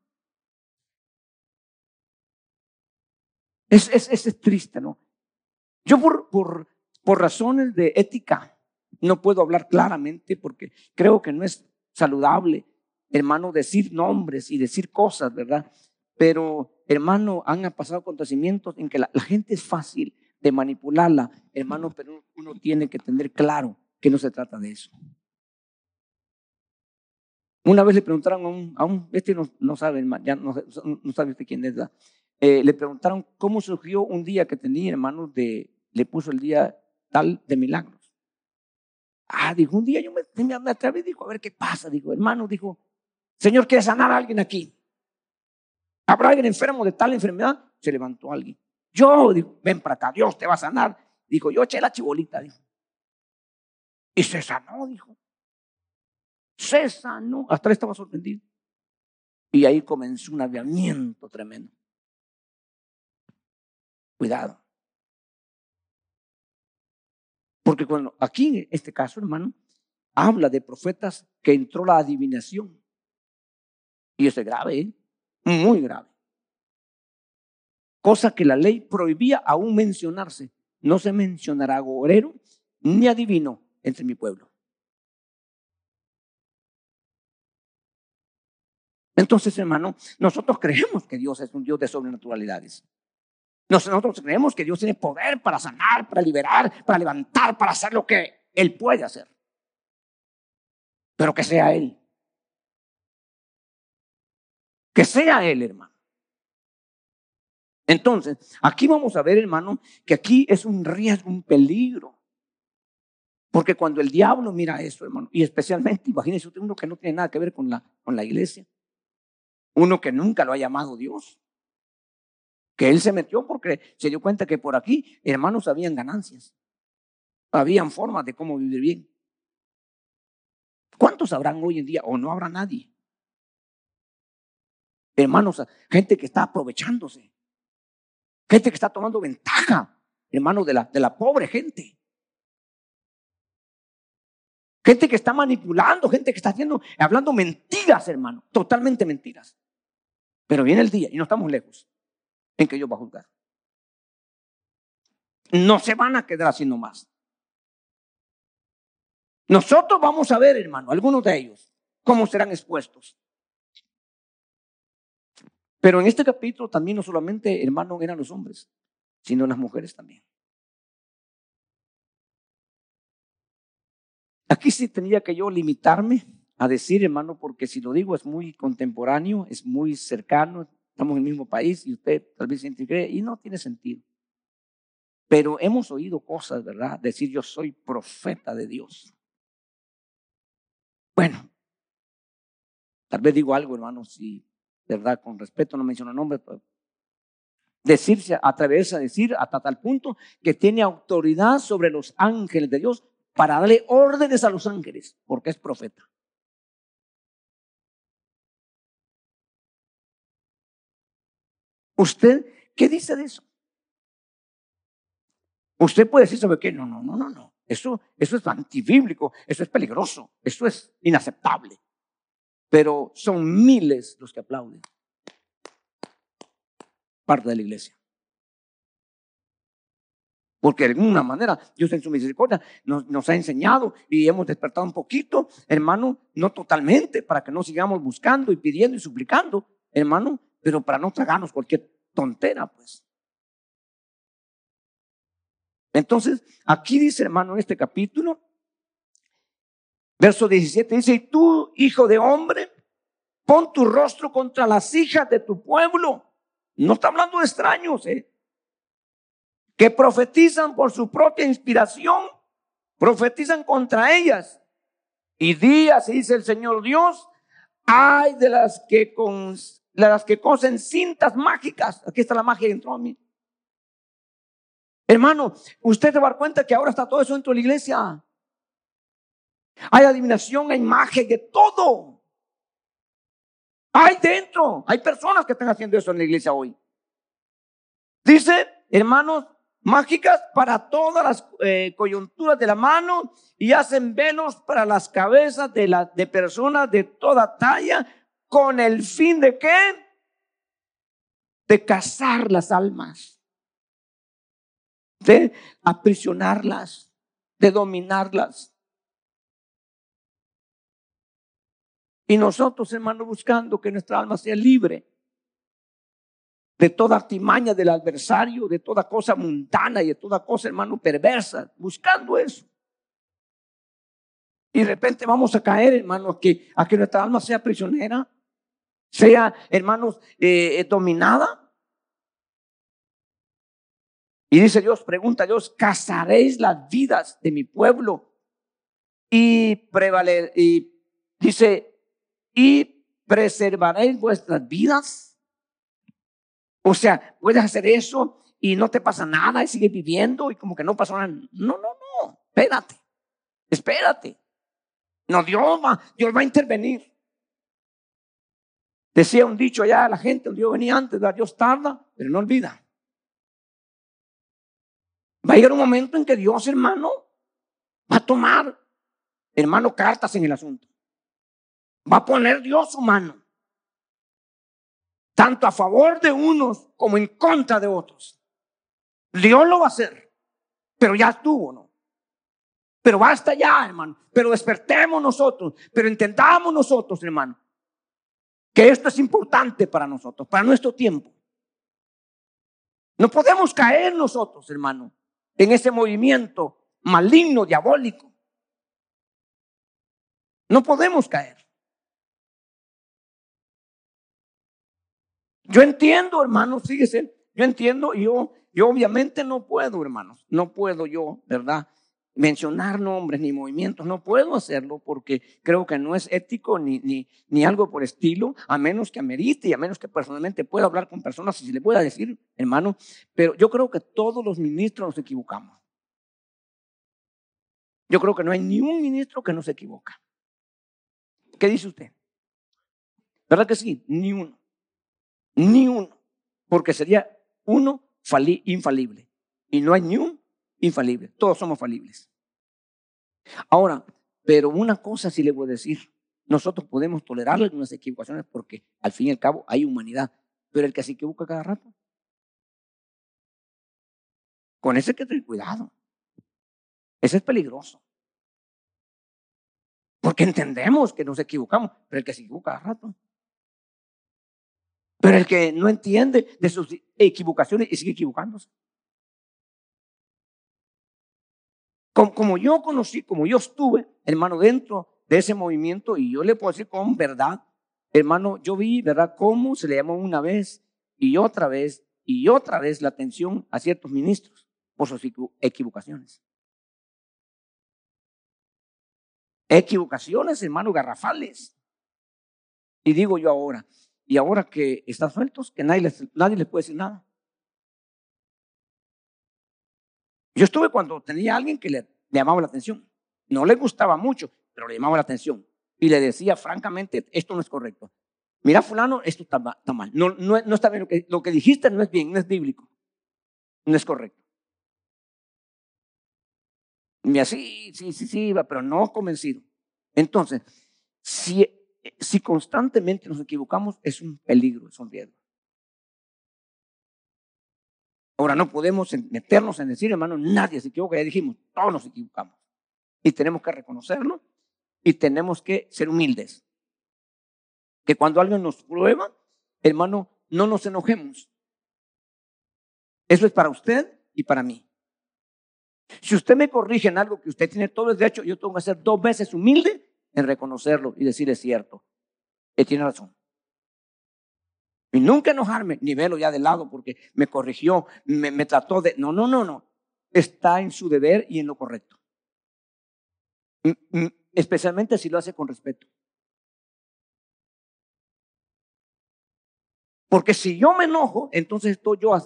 Speaker 2: Es, es, es triste, ¿no? Yo por, por, por razones de ética no puedo hablar claramente porque creo que no es saludable hermano, decir nombres y decir cosas, ¿verdad? Pero, hermano, han pasado acontecimientos en que la, gente es fácil de manipularla, hermano, pero uno tiene que tener claro que no se trata de eso. Una vez le preguntaron a un, a un este no, no sabe, ya no, no sabe usted quién es, eh, le preguntaron cómo surgió un día que tenía, hermano, de, le puso el día tal de milagros. Ah, dijo, un día yo me, me atreví, dijo, a ver qué pasa, dijo, hermano, dijo, Señor, ¿quiere sanar a alguien aquí? ¿Habrá alguien enfermo de tal enfermedad? Se levantó alguien. Yo, dijo, ven para acá, Dios te va a sanar. Dijo, yo eché la chibolita, dijo. Y se sanó, dijo. Se sanó. Hasta él estaba sorprendido. Y ahí comenzó un aviamiento tremendo. Cuidado. Porque cuando aquí en este caso, hermano, habla de profetas que entró la adivinación. Y eso es grave, ¿eh? muy grave. Cosa que la ley prohibía aún mencionarse. No se mencionará agorero ni adivino entre mi pueblo. Entonces, hermano, nosotros creemos que Dios es un Dios de sobrenaturalidades. Nosotros creemos que Dios tiene poder para sanar, para liberar, para levantar, para hacer lo que Él puede hacer. Pero que sea Él. Que sea Él, hermano. Entonces, aquí vamos a ver, hermano, que aquí es un riesgo, un peligro. Porque cuando el diablo mira eso, hermano, y especialmente, imagínese usted uno que no tiene nada que ver con la, con la iglesia, uno que nunca lo ha llamado Dios, que él se metió porque se dio cuenta que por aquí, hermanos, habían ganancias, habían formas de cómo vivir bien. ¿Cuántos habrán hoy en día o no habrá nadie? Hermanos, gente que está aprovechándose. Gente que está tomando ventaja, hermano, de la, de la pobre gente. Gente que está manipulando, gente que está haciendo, hablando mentiras, hermano, totalmente mentiras. Pero viene el día, y no estamos lejos, en que Dios va a juzgar. No se van a quedar haciendo más. Nosotros vamos a ver, hermano, algunos de ellos, cómo serán expuestos. Pero en este capítulo también no solamente, hermano, eran los hombres, sino las mujeres también. Aquí sí tenía que yo limitarme a decir, hermano, porque si lo digo es muy contemporáneo, es muy cercano, estamos en el mismo país y usted tal vez se cree y no tiene sentido. Pero hemos oído cosas, ¿verdad? Decir yo soy profeta de Dios. Bueno, tal vez digo algo, hermano, si ¿verdad? Con respeto, no menciono nombres, pero decirse, atreverse a decir hasta tal punto que tiene autoridad sobre los ángeles de Dios para darle órdenes a los ángeles, porque es profeta. ¿Usted qué dice de eso? Usted puede decir, ¿sabe qué? No, no, no, no, no. Eso, eso es antibíblico, eso es peligroso, eso es inaceptable pero son miles los que aplauden. Parte de la iglesia. Porque de alguna manera Dios en su misericordia nos, ha enseñado y hemos despertado un poquito, hermano, no totalmente, para que no sigamos buscando y pidiendo y suplicando, hermano, pero para no tragarnos cualquier tontera, pues. Entonces, aquí dice, hermano, en este capítulo, Verso 17 dice, y tú, hijo de hombre, pon tu rostro contra las hijas de tu pueblo. No está hablando de extraños, ¿eh? Que profetizan por su propia inspiración, profetizan contra ellas. Y di, así dice el Señor Dios, hay de las que, con, las que cosen cintas mágicas. Aquí está la magia dentro de mí. Hermano, usted se va a dar cuenta que ahora está todo eso dentro de la iglesia. Hay adivinación, hay magia, de todo. Hay dentro, hay personas que están haciendo eso en la iglesia hoy. Dice, hermanos, mágicas para todas las eh, coyunturas de la mano y hacen velos para las cabezas de, la, de personas de toda talla con el fin de qué? De cazar las almas, de aprisionarlas, de dominarlas. Y nosotros, hermano, buscando que nuestra alma sea libre de toda artimaña del adversario, de toda cosa mundana y de toda cosa, hermano, perversa, buscando eso. Y de repente vamos a caer, hermano, a que, a que nuestra alma sea prisionera, sea, hermanos, eh, dominada. Y dice Dios, pregunta Dios, cazaréis las vidas de mi pueblo y prevaler, y dice, y preservaréis vuestras vidas. O sea, puedes hacer eso y no te pasa nada y sigues viviendo y como que no pasó nada. No, no, no, espérate, espérate. No, Dios va, Dios va a intervenir. Decía un dicho allá la gente, Dios venía antes, Dios tarda, pero no olvida. Va a llegar un momento en que Dios, hermano, Va a tomar, hermano, cartas en el asunto. Va a poner Dios su mano. Tanto a favor de unos como en contra de otros. Dios lo va a hacer. Pero ya estuvo, ¿no? Pero basta ya, hermano. Pero despertemos nosotros. Pero entendamos nosotros, hermano. Que esto es importante para nosotros, para nuestro tiempo. No podemos caer nosotros, hermano, en ese movimiento maligno, diabólico. No podemos caer. Yo entiendo, hermano, fíjese, yo entiendo, yo, yo obviamente no puedo, hermanos, no puedo yo, ¿verdad? Mencionar nombres ni movimientos, no puedo hacerlo porque creo que no es ético ni, ni, ni, algo por estilo, a menos que amerite y a menos que personalmente pueda hablar con personas y se le pueda decir, hermano, pero yo creo que todos los ministros nos equivocamos. Yo creo que no hay ni un ministro que no se equivoca. ¿Qué dice usted? ¿Verdad que sí? Ni uno. Ni uno. Porque sería uno infalible. Y no hay ni un infalible. Todos somos falibles. Ahora, pero una cosa sí le voy a decir. Nosotros podemos tolerar algunas equivocaciones porque al fin y al cabo hay humanidad. Pero el que se equivoca cada rato, con ese hay que tener cuidado. Ese es peligroso. Porque entendemos que nos equivocamos, pero el que se equivoca cada rato. Pero el que no entiende de sus equivocaciones y sigue equivocándose. Como, yo conocí, como yo estuve, hermano, dentro de ese movimiento, y yo le puedo decir con verdad, hermano, yo vi, ¿verdad?, cómo se le llamó una vez y otra vez y otra vez la atención a ciertos ministros por sus equivocaciones. Equivocaciones, hermano, garrafales. Y digo yo ahora, y ahora que están sueltos, que nadie les, nadie les puede decir nada. Yo estuve cuando tenía alguien que le, llamaba la atención. No le gustaba mucho, pero le llamaba la atención. Y le decía, francamente, esto no es correcto. Mira, fulano, esto está, mal. No, está bien. Lo que, lo que dijiste no es bien, no es bíblico. No es correcto. Y así, sí, sí, sí, iba, pero no convencido. Entonces, si, si constantemente nos equivocamos, es un peligro, es un riesgo. Ahora no podemos meternos en decir, hermano, nadie se equivoca, ya dijimos, todos nos equivocamos. Y tenemos que reconocerlo y tenemos que ser humildes. Que cuando alguien nos prueba, hermano, no nos enojemos. Eso es para usted y para mí. Si usted me corrige en algo que usted tiene todo el derecho, yo tengo que ser dos veces humilde en reconocerlo y decir es cierto. Él tiene razón. Y nunca enojarme, ni verlo ya de lado porque me corrigió, me, trató de... No, no, no, no. Está en su deber y en lo correcto. Mm, mm, especialmente si lo hace con respeto. Porque si yo me enojo, entonces estoy yo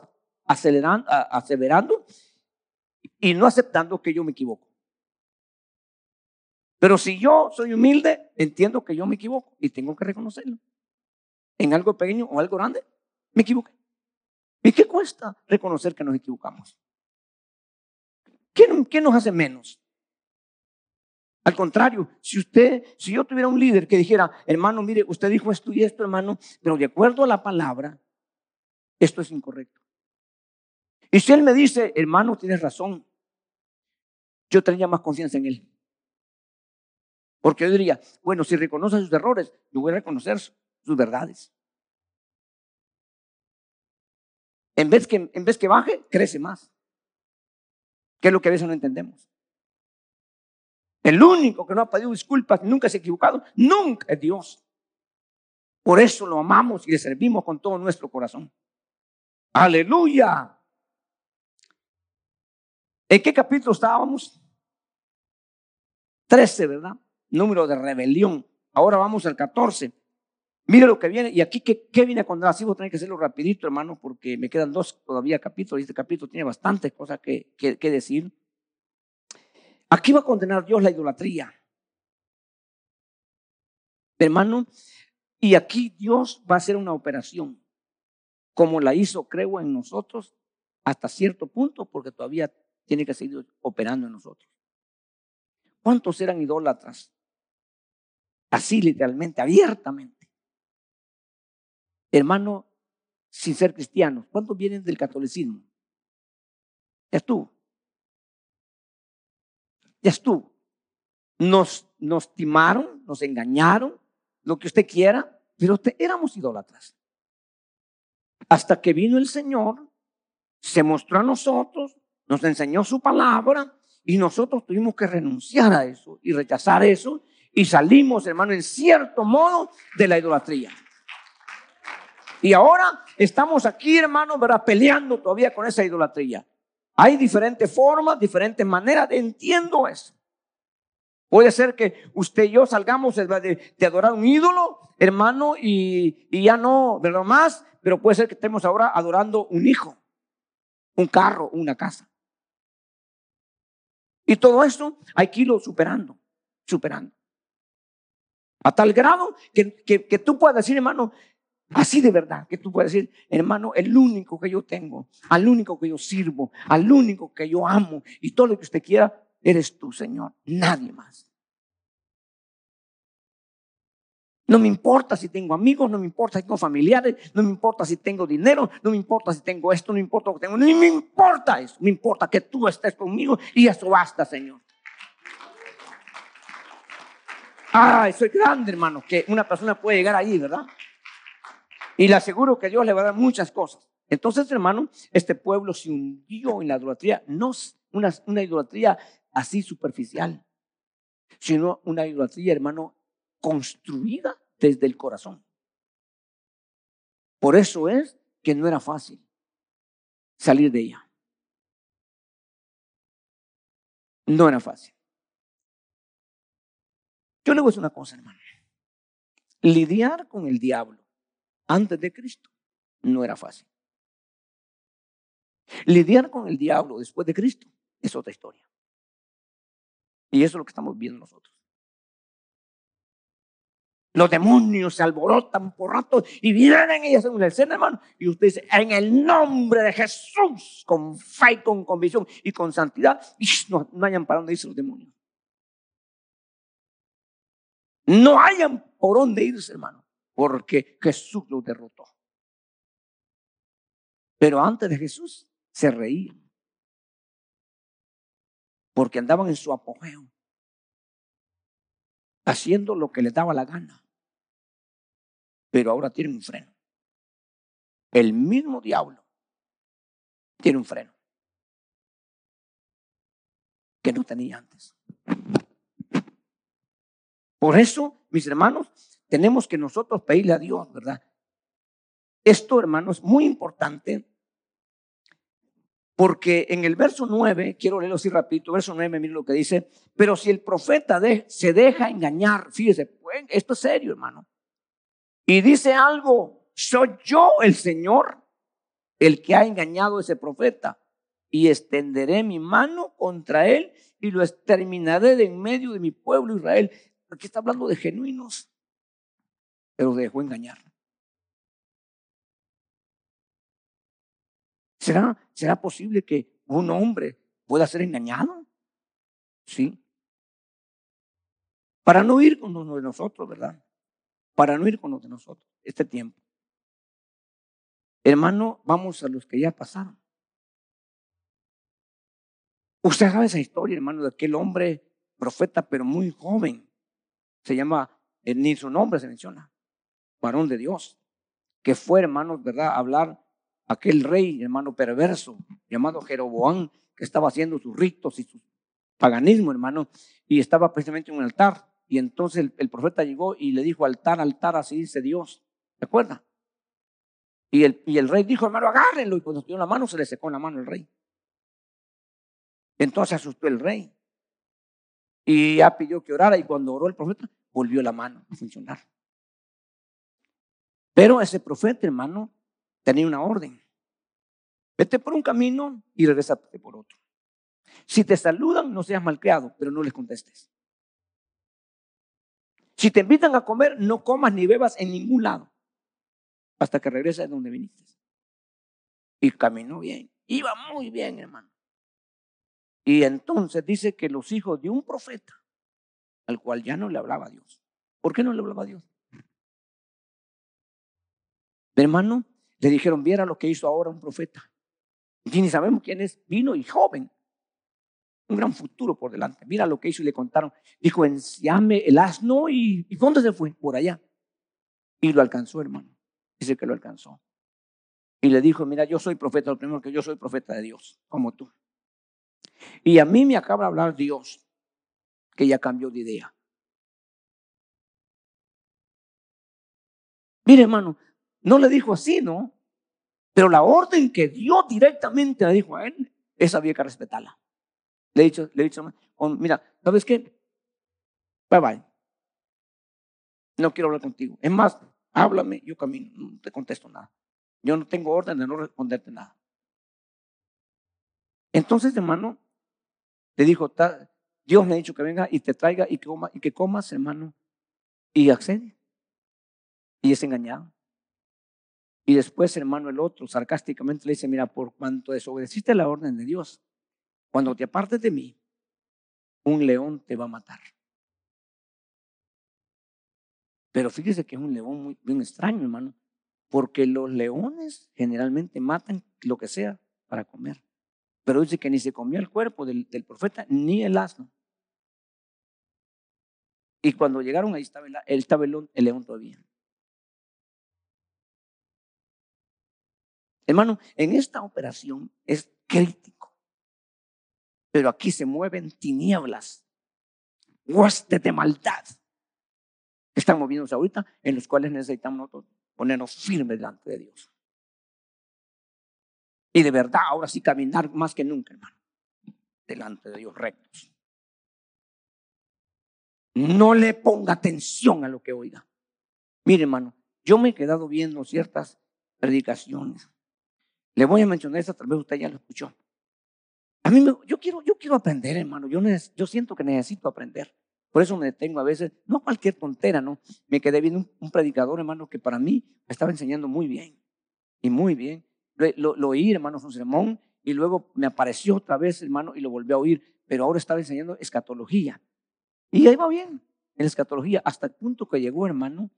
Speaker 2: acelerando, aseverando y no aceptando que yo me equivoco. Pero si yo soy humilde, entiendo que yo me equivoco y tengo que reconocerlo en algo pequeño o algo grande, me equivoqué. ¿Y qué cuesta reconocer que nos equivocamos? ¿Qué, nos hace menos? Al contrario, si usted, si yo tuviera un líder que dijera, hermano, mire, usted dijo esto y esto, hermano, pero de acuerdo a la palabra, esto es incorrecto. Y si él me dice, hermano, tienes razón, yo tendría más confianza en él. Porque yo diría, bueno, si reconoce sus errores, yo voy a reconocer sus verdades. En vez que, en vez que baje, crece más. ¿Qué es lo que a veces no entendemos? El único que no ha pedido disculpas, nunca se ha equivocado, nunca es Dios. Por eso lo amamos y le servimos con todo nuestro corazón. Aleluya. ¿En qué capítulo estábamos? Trece, ¿verdad? Número de rebelión. Ahora vamos al 14. Mire lo que viene, y aquí, ¿qué, qué viene condenar? Así voy a tener que hacerlo rapidito, hermano, porque me quedan dos todavía capítulos, y este capítulo tiene bastantes cosas que, que, decir. Aquí va a condenar Dios la idolatría. Hermano, y aquí Dios va a hacer una operación, como la hizo, creo, en nosotros, hasta cierto punto, porque todavía tiene que seguir operando en nosotros. ¿Cuántos eran idólatras? Así literalmente, abiertamente. Hermano, sin ser cristianos, ¿cuántos vienen del catolicismo? Ya estuvo. Ya estuvo. Nos, nos timaron, nos engañaron, lo que usted quiera, pero éramos idólatras. Hasta que vino el Señor, se mostró a nosotros, nos enseñó su palabra y nosotros tuvimos que renunciar a eso y rechazar eso y salimos, hermano, en cierto modo de la idolatría. Y ahora estamos aquí, hermano, ¿verdad? Peleando todavía con esa idolatría. Hay diferentes formas, diferentes maneras. Entiendo eso. Puede ser que usted y yo salgamos de, adorar un ídolo, hermano, y, ya no, ¿verdad? Más, pero puede ser que estemos ahora adorando un hijo, un carro, una casa. Y todo eso hay que irlo superando, superando. A tal grado que, que, tú puedas decir, hermano, así de verdad, que tú puedas decir, hermano, el único que yo tengo, al único que yo sirvo, al único que yo amo y todo lo que usted quiera, eres tú, Señor, nadie más. No me importa si tengo amigos, no me importa si tengo familiares, no me importa si tengo dinero, no me importa si tengo esto, no me importa lo que tengo, no me importa eso, me importa que tú estés conmigo y eso basta, Señor. Ah, soy grande, hermano, que una persona puede llegar ahí, ¿verdad? Y le aseguro que Dios le va a dar muchas cosas. Entonces, hermano, este pueblo se hundió en la idolatría, no una, una idolatría así superficial, sino una idolatría, hermano, construida desde el corazón. Por eso es que no era fácil salir de ella. No era fácil. Yo le voy a decir una cosa, hermano. Lidiar con el diablo antes de Cristo no era fácil. Lidiar con el diablo después de Cristo es otra historia. Y eso es lo que estamos viendo nosotros. Los demonios se alborotan por rato y vienen y hacen una escena, hermano. Y usted dice, en el nombre de Jesús, con fe, con convicción y con santidad, no, no hayan para dónde irse los demonios. No hayan por dónde irse, hermano, porque Jesús los derrotó. Pero antes de Jesús se reían, porque andaban en su apogeo, haciendo lo que les daba la gana pero ahora tiene un freno. El mismo diablo tiene un freno que no tenía antes. Por eso, mis hermanos, tenemos que nosotros pedirle a Dios, ¿verdad? Esto, hermanos, es muy importante porque en el verso 9, quiero leerlo así rapidito, verso 9, miren lo que dice, pero si el profeta se deja engañar, fíjese, pues, esto es serio, hermano y dice algo, soy yo el Señor el que ha engañado a ese profeta y extenderé mi mano contra él y lo exterminaré de en medio de mi pueblo Israel. Aquí está hablando de genuinos, pero dejó engañar. ¿Será, ¿Será posible que un hombre pueda ser engañado? Sí. Para no ir con uno de nosotros, ¿verdad? para no ir con los de nosotros este tiempo. Hermano, vamos a los que ya pasaron. Usted sabe esa historia, hermano, de aquel hombre profeta, pero muy joven. Se llama, ni su nombre se menciona, varón de Dios, que fue, hermano, ¿verdad?, hablar aquel rey, hermano, perverso, llamado Jeroboán, que estaba haciendo sus ritos y su paganismo, hermano, y estaba precisamente en un altar. Y entonces el, profeta llegó y le dijo, altar, altar, así dice Dios. ¿Se acuerda? Y el, y el rey dijo, hermano, agárrenlo. Y cuando dio la mano, se le secó la mano al rey. Entonces asustó el rey. Y ya pidió que orara. Y cuando oró el profeta, volvió la mano a funcionar. Pero ese profeta, hermano, tenía una orden. Vete por un camino y regresate por otro. Si te saludan, no seas malcriado, pero no les contestes. Si te invitan a comer, no comas ni bebas en ningún lado hasta que regreses de donde viniste. Y caminó bien, iba muy bien, hermano. Y entonces dice que los hijos de un profeta al cual ya no le hablaba Dios. ¿Por qué no le hablaba a Dios? Hermano, le dijeron, viera lo que hizo ahora un profeta. Y ni sabemos quién es, vino y joven. Un gran futuro por delante. Mira lo que hizo y le contaron. Dijo, enciame el asno y, ¿y dónde se fue? Por allá. Y lo alcanzó, hermano. Dice que lo alcanzó. Y le dijo, mira, yo soy profeta, lo primero que yo soy profeta de Dios, como tú. Y a mí me acaba de hablar Dios, que ya cambió de idea. Mire, hermano, no le dijo así, ¿no? Pero la orden que Dios directamente le dijo a él, esa había que respetarla. Le he dicho, le he dicho, oh, mira, ¿sabes qué? Bye bye. No quiero hablar contigo. Es más, háblame, yo camino, no te contesto nada. Yo no tengo orden de no responderte nada. Entonces, hermano, le dijo, Dios me ha dicho que venga y te traiga y que, coma, y que comas, hermano. Y accede. Y es engañado. Y después, hermano, el otro sarcásticamente le dice, mira, por cuanto desobedeciste la orden de Dios, cuando te apartes de mí, un león te va a matar. Pero fíjese que es un león muy bien extraño, hermano, porque los leones generalmente matan lo que sea para comer. Pero dice que ni se comió el cuerpo del, profeta ni el asno. Y cuando llegaron ahí estaba el, el león todavía. Hermano, en esta operación es crítico. Pero aquí se mueven tinieblas, huestes de maldad. Están moviéndose ahorita, en los cuales necesitamos nosotros ponernos firmes delante de Dios. Y de verdad, ahora sí caminar más que nunca, hermano, delante de Dios rectos. No le ponga atención a lo que oiga. Mire, hermano, yo me he quedado viendo ciertas predicaciones le voy a mencionar esta, tal vez usted ya lo escuchó. A mí, yo, quiero, yo quiero aprender, hermano. Yo, yo siento que necesito aprender. Por eso me detengo a veces, no cualquier tontera, ¿no? Me quedé viendo un, predicador, hermano, que para mí me estaba enseñando muy bien. Y muy bien. Lo, lo, oí, hermano, un sermón, y luego me apareció otra vez, hermano, y lo volví a oír. Pero ahora estaba enseñando escatología. Y ahí va bien, en escatología, hasta el punto que llegó, hermano,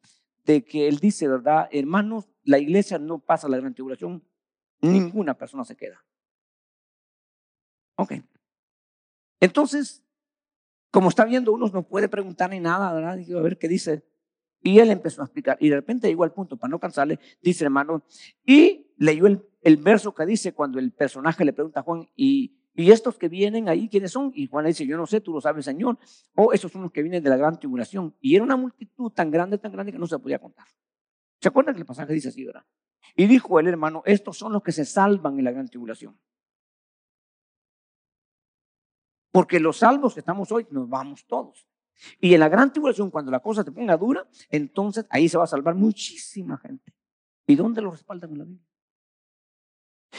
Speaker 2: de que él dice, ¿verdad? Hermanos, la iglesia no pasa la gran tribulación ninguna persona se queda. Ok. Entonces, como está viendo uno, no puede preguntar ni nada, ¿verdad? a ver qué dice. Y él empezó a explicar. Y de repente llegó al punto, para no cansarle, dice hermano, y leyó el, el verso que dice cuando el personaje le pregunta a Juan, ¿y, ¿y estos que vienen ahí quiénes son? Y Juan le dice, yo no sé, tú lo sabes, Señor. O esos son los que vienen de la gran tribulación. Y era una multitud tan grande, tan grande que no se podía contar. ¿Se acuerdan que el pasaje dice así, verdad? Y dijo el hermano, estos son los que se salvan en la gran tribulación. Porque los salvos que estamos hoy nos vamos todos. Y en la gran tribulación, cuando la cosa se ponga dura, entonces ahí se va a salvar muchísima gente. ¿Y dónde lo respaldan en la Biblia?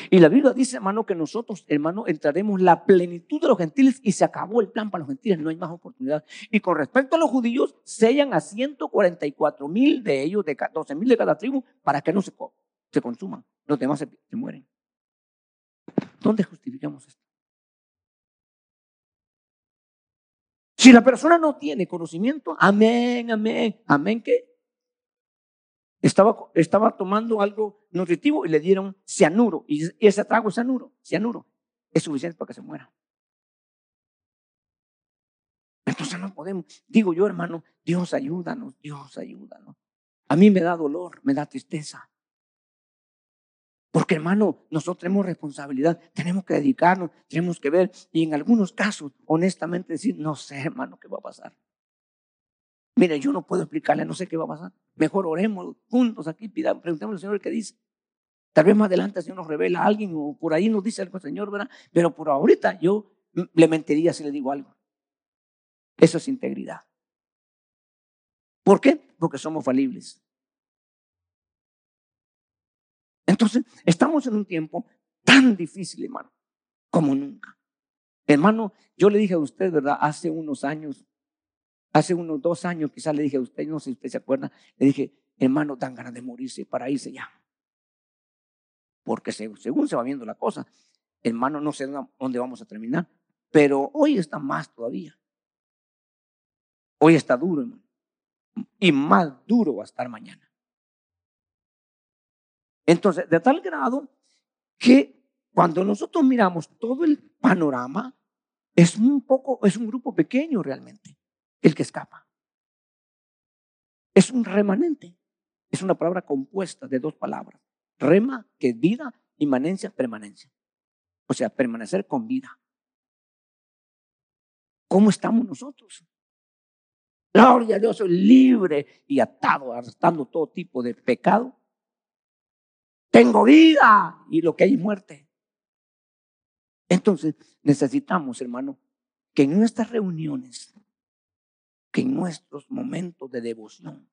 Speaker 2: Y la Biblia dice, hermano, que nosotros, hermano, entraremos la plenitud de los gentiles y se acabó el plan para los gentiles, no hay más oportunidad. Y con respecto a los judíos, sellan a 144 mil de ellos, de 12 mil de cada tribu, para que no se se consuman, los demás se, mueren. ¿Dónde justificamos esto? Si la persona no tiene conocimiento, amén, amén, amén, ¿qué? Estaba, estaba tomando algo nutritivo y le dieron cianuro. Y ese trago es cianuro, cianuro. Es suficiente para que se muera. Entonces no podemos. Digo yo, hermano, Dios ayúdanos, Dios ayúdanos. A mí me da dolor, me da tristeza. Porque hermano, nosotros tenemos responsabilidad, tenemos que dedicarnos, tenemos que ver y en algunos casos, honestamente decir, no sé hermano qué va a pasar. Mire, yo no puedo explicarle, no sé qué va a pasar. Mejor oremos juntos aquí, pidamos, preguntemos al Señor qué dice. Tal vez más adelante el Señor nos revela a alguien o por ahí nos dice algo el Señor, ¿verdad? Pero por ahorita yo le mentiría si le digo algo. Eso es integridad. ¿Por qué? Porque somos falibles. Entonces, estamos en un tiempo tan difícil, hermano, como nunca. Hermano, yo le dije a usted, ¿verdad? Hace unos años, hace unos dos años, quizás le dije a usted, no sé si usted se acuerda, le dije, hermano, dan ganas de morirse para irse ya. Porque según se va viendo la cosa, hermano, no sé dónde vamos a terminar, pero hoy está más todavía. Hoy está duro, hermano. Y más duro va a estar mañana. Entonces, de tal grado que cuando nosotros miramos todo el panorama, es un poco, es un grupo pequeño realmente, el que escapa. Es un remanente. Es una palabra compuesta de dos palabras. Rema, que es vida, inmanencia, permanencia. O sea, permanecer con vida. ¿Cómo estamos nosotros? Gloria a Dios, soy libre y atado, arrastrando todo tipo de pecado. Tengo vida y lo que hay es muerte. Entonces, necesitamos, hermano, que en nuestras reuniones, que en nuestros momentos de devoción,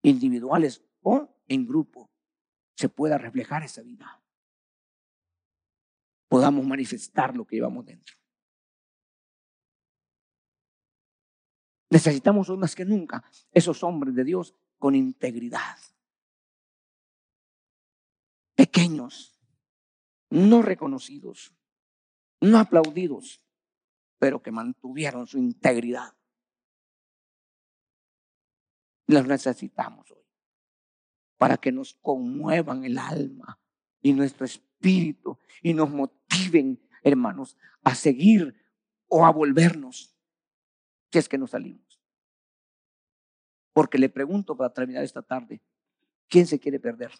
Speaker 2: individuales o en grupo, se pueda reflejar esa vida. Podamos manifestar lo que llevamos dentro. Necesitamos más que nunca esos hombres de Dios con integridad. Pequeños, no reconocidos, no aplaudidos, pero que mantuvieron su integridad. Los necesitamos hoy para que nos conmuevan el alma y nuestro espíritu y nos motiven, hermanos, a seguir o a volvernos, si es que nos salimos. Porque le pregunto para terminar esta tarde, ¿quién se quiere perder?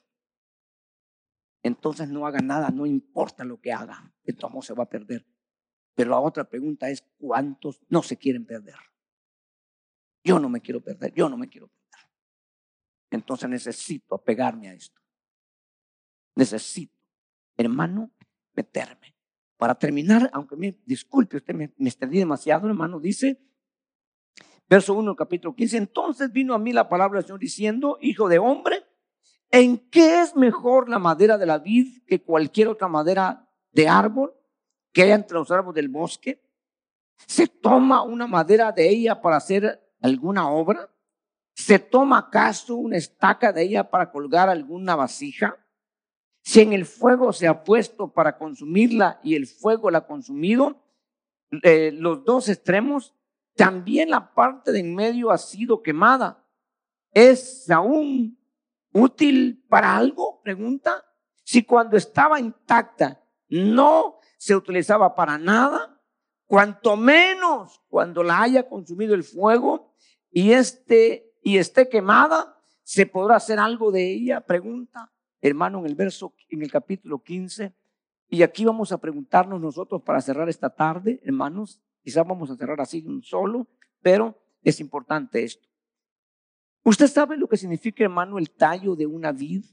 Speaker 2: Entonces no haga nada, no importa lo que haga, tu amor se va a perder. Pero la otra pregunta es, ¿cuántos no se quieren perder? Yo no me quiero perder, yo no me quiero perder. Entonces necesito apegarme a esto. Necesito, hermano, meterme. Para terminar, aunque me disculpe, usted me, me extendí demasiado, hermano, dice, verso 1 capítulo 15, entonces vino a mí la palabra del Señor diciendo, hijo de hombre, ¿en qué es mejor la madera de la vid que cualquier otra madera de árbol que haya entre los árboles del bosque? ¿Se toma una madera de ella para hacer alguna obra? ¿Se toma acaso una estaca de ella para colgar alguna vasija? Si en el fuego se ha puesto para consumirla y el fuego la ha consumido, eh, los dos extremos, también la parte de en medio ha sido quemada. ¿Es aún útil para algo? Pregunta. Si cuando estaba intacta no se utilizaba para nada, cuanto menos cuando la haya consumido el fuego y este y esté quemada, ¿se podrá hacer algo de ella? Pregunta, hermano, en el verso, en el capítulo 15. Y aquí vamos a preguntarnos nosotros para cerrar esta tarde, hermanos. Quizás vamos a cerrar así un solo, pero es importante esto. ¿Usted sabe lo que significa, hermano, el tallo de una vid?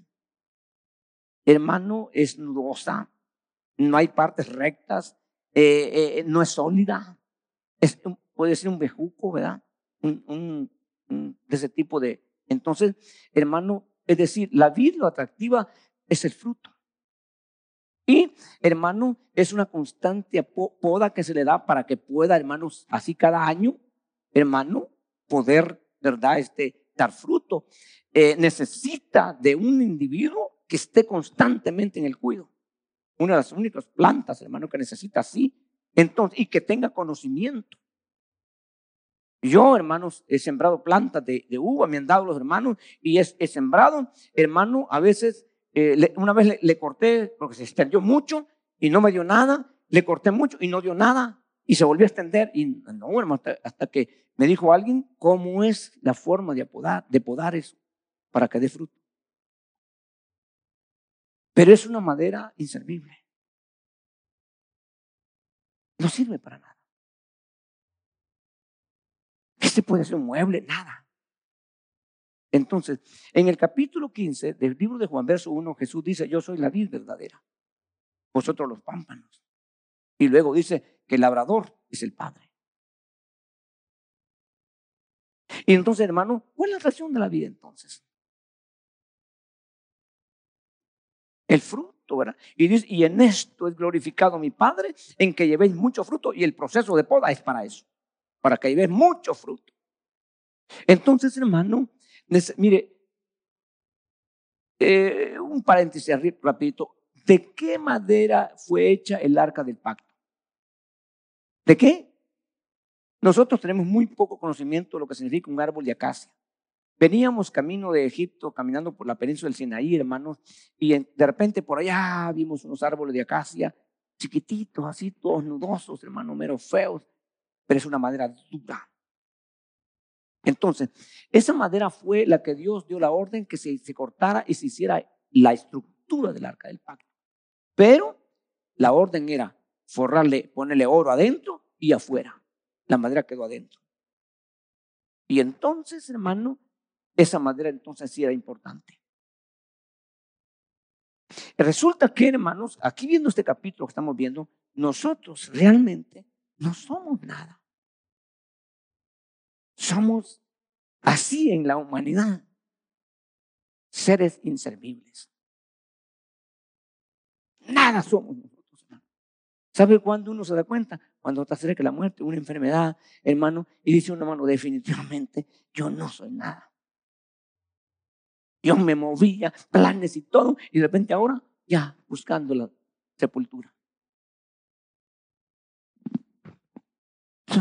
Speaker 2: Hermano, es nudosa, no hay partes rectas, eh, eh, no es sólida, es, puede ser un bejuco, ¿verdad? un, de ese tipo de... Entonces, hermano, es decir, la vida lo atractiva es el fruto. Y, hermano, es una constante poda que se le da para que pueda, hermanos, así cada año, hermano, poder, ¿verdad?, este, dar fruto. Eh, necesita de un individuo que esté constantemente en el cuidado. Una de las únicas plantas, hermano, que necesita así. Entonces, y que tenga conocimiento. Yo, hermanos, he sembrado plantas de, uva, me han dado los hermanos, y he, sembrado, hermano, a veces, eh, una vez le, corté porque se extendió mucho y no me dio nada, le corté mucho y no dio nada, y se volvió a extender, y no, hermano, hasta, que me dijo alguien cómo es la forma de, podar, de podar eso para que dé fruto. Pero es una madera inservible. No sirve para nada. Este puede ser un mueble, nada. Entonces, en el capítulo 15 del libro de Juan, verso 1, Jesús dice, yo soy la vid verdadera, vosotros los pámpanos. Y luego dice que el labrador es el Padre. Y entonces, hermano, ¿cuál es la razón de la vida entonces? El fruto, ¿verdad? Y dice, y en esto es glorificado mi Padre, en que llevéis mucho fruto, y el proceso de poda es para eso para que veas mucho fruto. Entonces, hermano, mire, eh, un paréntesis rapidito. ¿De qué madera fue hecha el arca del pacto? ¿De qué? Nosotros tenemos muy poco conocimiento de lo que significa un árbol de acacia. Veníamos camino de Egipto, caminando por la península del Sinaí, hermanos, y de repente por allá vimos unos árboles de acacia chiquititos, así, todos nudosos, hermanos, mero feos, pero es una madera dura. Entonces, esa madera fue la que Dios dio la orden que se, se cortara y se hiciera la estructura del arca del pacto. Pero la orden era forrarle, ponerle oro adentro y afuera. La madera quedó adentro. Y entonces, hermano, esa madera entonces sí era importante. Resulta que, hermanos, aquí viendo este capítulo que estamos viendo, nosotros realmente no somos nada. Somos así en la humanidad, seres inservibles. Nada somos. ¿Sabe cuándo uno se da cuenta? Cuando está cerca de la muerte, una enfermedad, hermano, y dice uno, hermano, definitivamente yo no soy nada. Yo me movía, planes y todo, y de repente ahora ya buscando la sepultura.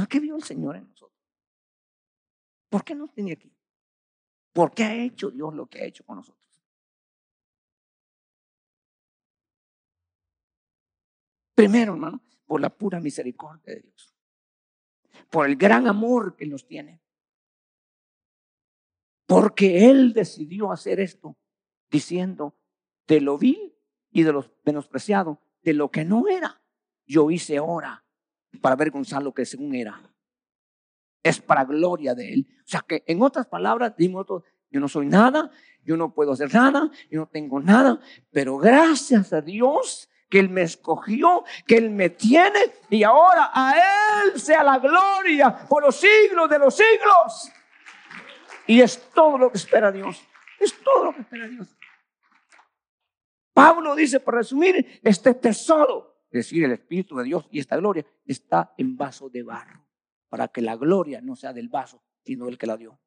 Speaker 2: ¿Qué vio el Señor en nosotros? ¿Por qué nos tiene aquí? ¿Por qué ha hecho Dios lo que ha hecho con nosotros? Primero, hermano, por la pura misericordia de Dios. Por el gran amor que nos tiene. Porque Él decidió hacer esto diciendo, de lo vil y de lo menospreciado, de lo que no era, yo hice ahora para avergonzar lo que según era es para gloria de Él. O sea que en otras palabras, dimos yo no soy nada, yo no puedo hacer nada, yo no tengo nada, pero gracias a Dios que Él me escogió, que Él me tiene y ahora a Él sea la gloria por los siglos de los siglos. Y es todo lo que espera Dios. Es todo lo que espera Dios. Pablo dice, para resumir, este tesoro, es decir, el Espíritu de Dios y esta gloria, está en vaso de barro para que la gloria no sea del vaso, sino del que la dio.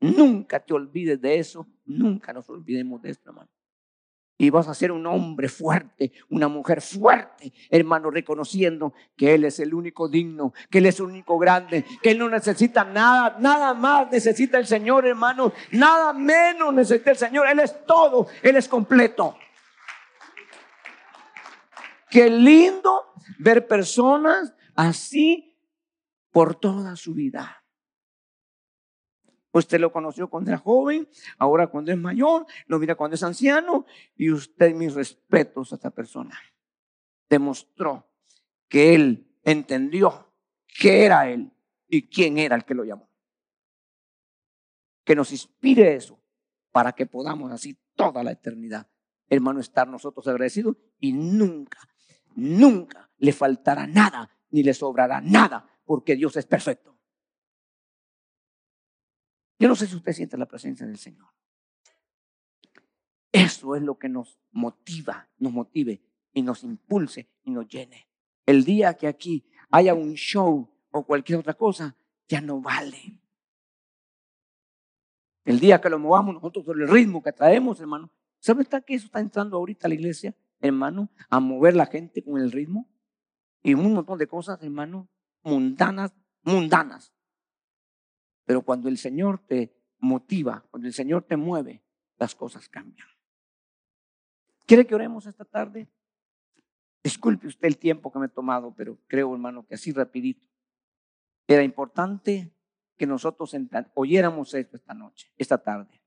Speaker 2: Nunca te olvides de eso, nunca nos olvidemos de esto, hermano. Y vas a ser un hombre fuerte, una mujer fuerte, hermano, reconociendo que Él es el único digno, que Él es el único grande, que Él no necesita nada, nada más necesita el Señor, hermano, nada menos necesita el Señor. Él es todo, Él es completo. Qué lindo ver personas así por toda su vida. Usted lo conoció cuando era joven, ahora cuando es mayor, lo mira cuando es anciano y usted mis respetos a esta persona. Demostró que él entendió que era él y quién era el que lo llamó. Que nos inspire eso para que podamos así toda la eternidad, hermano, estar nosotros agradecidos y nunca, nunca le faltará nada ni le sobrará nada porque Dios es perfecto. Yo no sé si usted siente la presencia del Señor. Eso es lo que nos motiva, nos motive y nos impulse y nos llene. El día que aquí haya un show o cualquier otra cosa, ya no vale. El día que lo movamos nosotros por el ritmo que traemos, hermano. ¿Sabe que eso está entrando ahorita a la iglesia, hermano? A mover la gente con el ritmo. Y un montón de cosas, hermano, mundanas, mundanas. Pero cuando el Señor te motiva, cuando el Señor te mueve, las cosas cambian. ¿Quiere que oremos esta tarde? Disculpe usted el tiempo que me he tomado, pero creo, hermano, que así rapidito. Era importante que nosotros oyéramos esto esta noche, esta tarde.